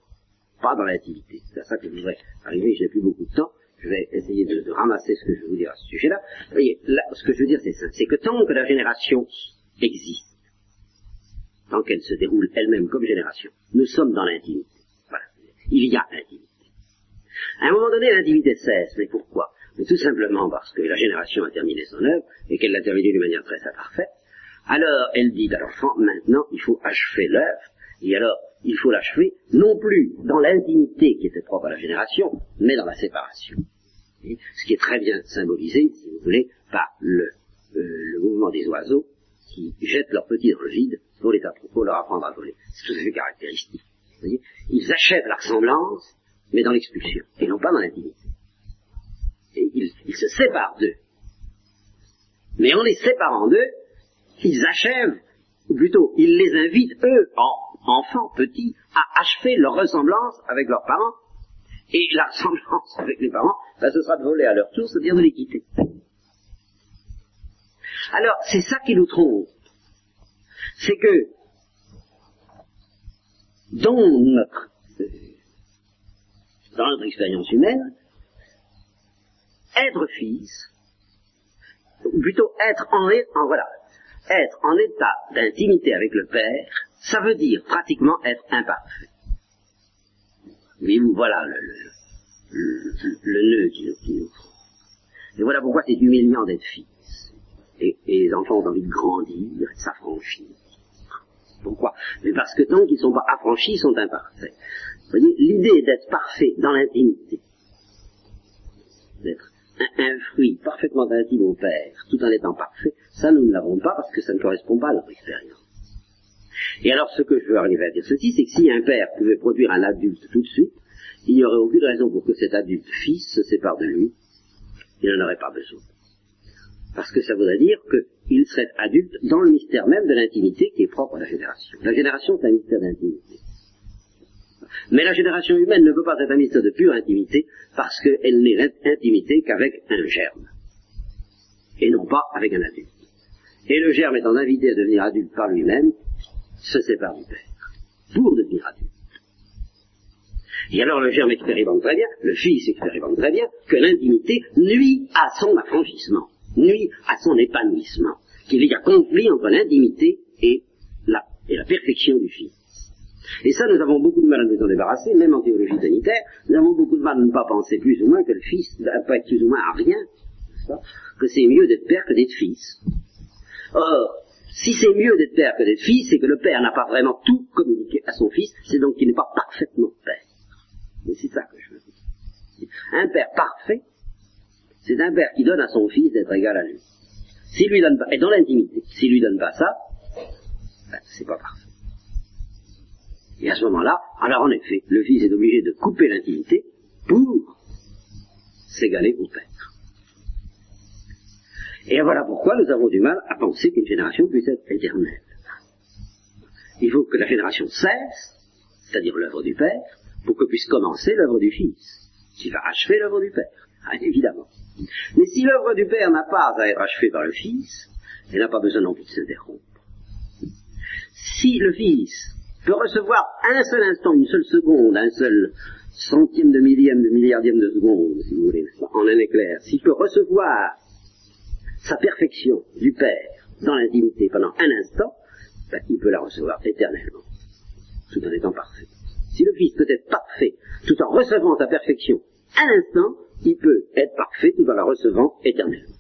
pas dans l'intimité. C'est à ça que je voudrais arriver, je n'ai plus beaucoup de temps, je vais essayer de, ramasser ce que je veux vous dire à ce sujet-là. Vous voyez, là, ce que je veux dire c'est ça, c'est que tant que la génération existe, tant qu'elle se déroule elle-même comme génération, nous sommes dans l'intimité. Voilà. Il y a intimité. À un moment donné, l'intimité cesse. Mais pourquoi? Mais tout simplement parce que la génération a terminé son œuvre et qu'elle l'a terminée d'une manière très imparfaite. Alors, elle dit à l'enfant, maintenant, il faut achever l'œuvre. Et alors, il faut l'achever non plus dans l'intimité qui était propre à la génération, mais dans la séparation. Ce qui est très bien symbolisé, si vous voulez, par le, euh, le mouvement des oiseaux qui jettent leurs petits dans le vide pour, les pour leur apprendre à voler. C'est tout à fait caractéristique. Vous voyez? Ils achèvent la ressemblance, mais dans l'expulsion, et non pas dans l'intimité. Et ils, se séparent d'eux. Mais en les séparant d'eux, ils achèvent, ou plutôt, ils les invitent, eux, en, enfants, petits, à achever leur ressemblance avec leurs parents. Et la ressemblance avec les parents, ben, ce sera de voler à leur tour, c'est-à-dire de les quitter. Alors, c'est ça qui nous trompe. C'est que, dans notre, dans notre expérience humaine, être fils, ou plutôt être en, en voilà, être en état d'intimité avec le Père, ça veut dire pratiquement être imparfait. Oui, voilà le, le, le, nœud qui nous, nous Et voilà pourquoi c'est humiliant d'être fils. Et, et les enfants ont envie de grandir, de s'affranchir. Pourquoi? Mais parce que tant qu'ils ne sont pas affranchis, ils sont imparfaits. Voyez, l'idée d'être parfait dans l'intimité, d'être un, fruit parfaitement intime au Père, tout en étant parfait, ça nous ne l'avons pas parce que ça ne correspond pas à notre expérience. Et alors ce que je veux arriver à dire ceci, c'est que si un père pouvait produire un adulte tout de suite, il n'y aurait aucune raison pour que cet adulte fils se sépare de lui. Il n'en aurait pas besoin. Parce que ça voudrait dire qu'il serait adulte dans le mystère même de l'intimité qui est propre à la génération. La génération, c'est un mystère d'intimité. Mais la génération humaine ne peut pas être un mystère de pure intimité parce qu'elle n'est l'intimité qu'avec un germe. Et non pas avec un adulte. Et le germe étant invité à devenir adulte par lui-même, se sépare du Père. Pour devenir adulte. Et alors le germe expérimente très bien, le fils expérimente très bien, que l'intimité nuit à son affranchissement, nuit à son épanouissement, qu'il y a conflit entre l'intimité et la perfection du fils. Et ça, nous avons beaucoup de mal à nous en débarrasser, même en théologie sanitaire, nous avons beaucoup de mal à ne pas penser plus ou moins que le fils être plus ou moins à rien, que c'est mieux d'être père que d'être fils. Or, si c'est mieux d'être père que d'être fils, c'est que le père n'a pas vraiment tout communiqué à son fils, c'est donc qu'il n'est pas parfaitement père. Mais c'est ça que je veux dire. Un père parfait, c'est un père qui donne à son fils d'être égal à lui. S'il lui donne pas, et dans l'intimité, s'il lui donne pas ça, ben, c'est pas parfait. Et à ce moment-là, alors en effet, le fils est obligé de couper l'intimité pour s'égaler au père. Et voilà pourquoi nous avons du mal à penser qu'une génération puisse être éternelle. Il faut que la génération cesse, c'est-à-dire l'œuvre du Père, pour que puisse commencer l'œuvre du Fils, qui va achever l'œuvre du Père, ah, évidemment. Mais si l'œuvre du Père n'a pas à être achevée par le Fils, elle n'a pas besoin non plus de s'interrompre. Si le Fils peut recevoir un seul instant, une seule seconde, un seul centième de millième de milliardième de seconde, si vous voulez, en un éclair, s'il peut recevoir sa perfection du Père dans l'intimité pendant un instant, ben, il peut la recevoir éternellement, tout en étant parfait. Si le Fils peut être parfait tout en recevant sa perfection un instant, il peut être parfait tout en la recevant éternellement.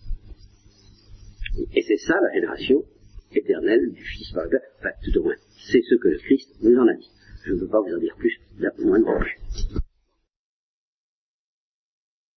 Et c'est ça la génération éternelle du Fils par le enfin tout au moins, c'est ce que le Christ nous en a dit. Je ne peux pas vous en dire plus, moins non plus.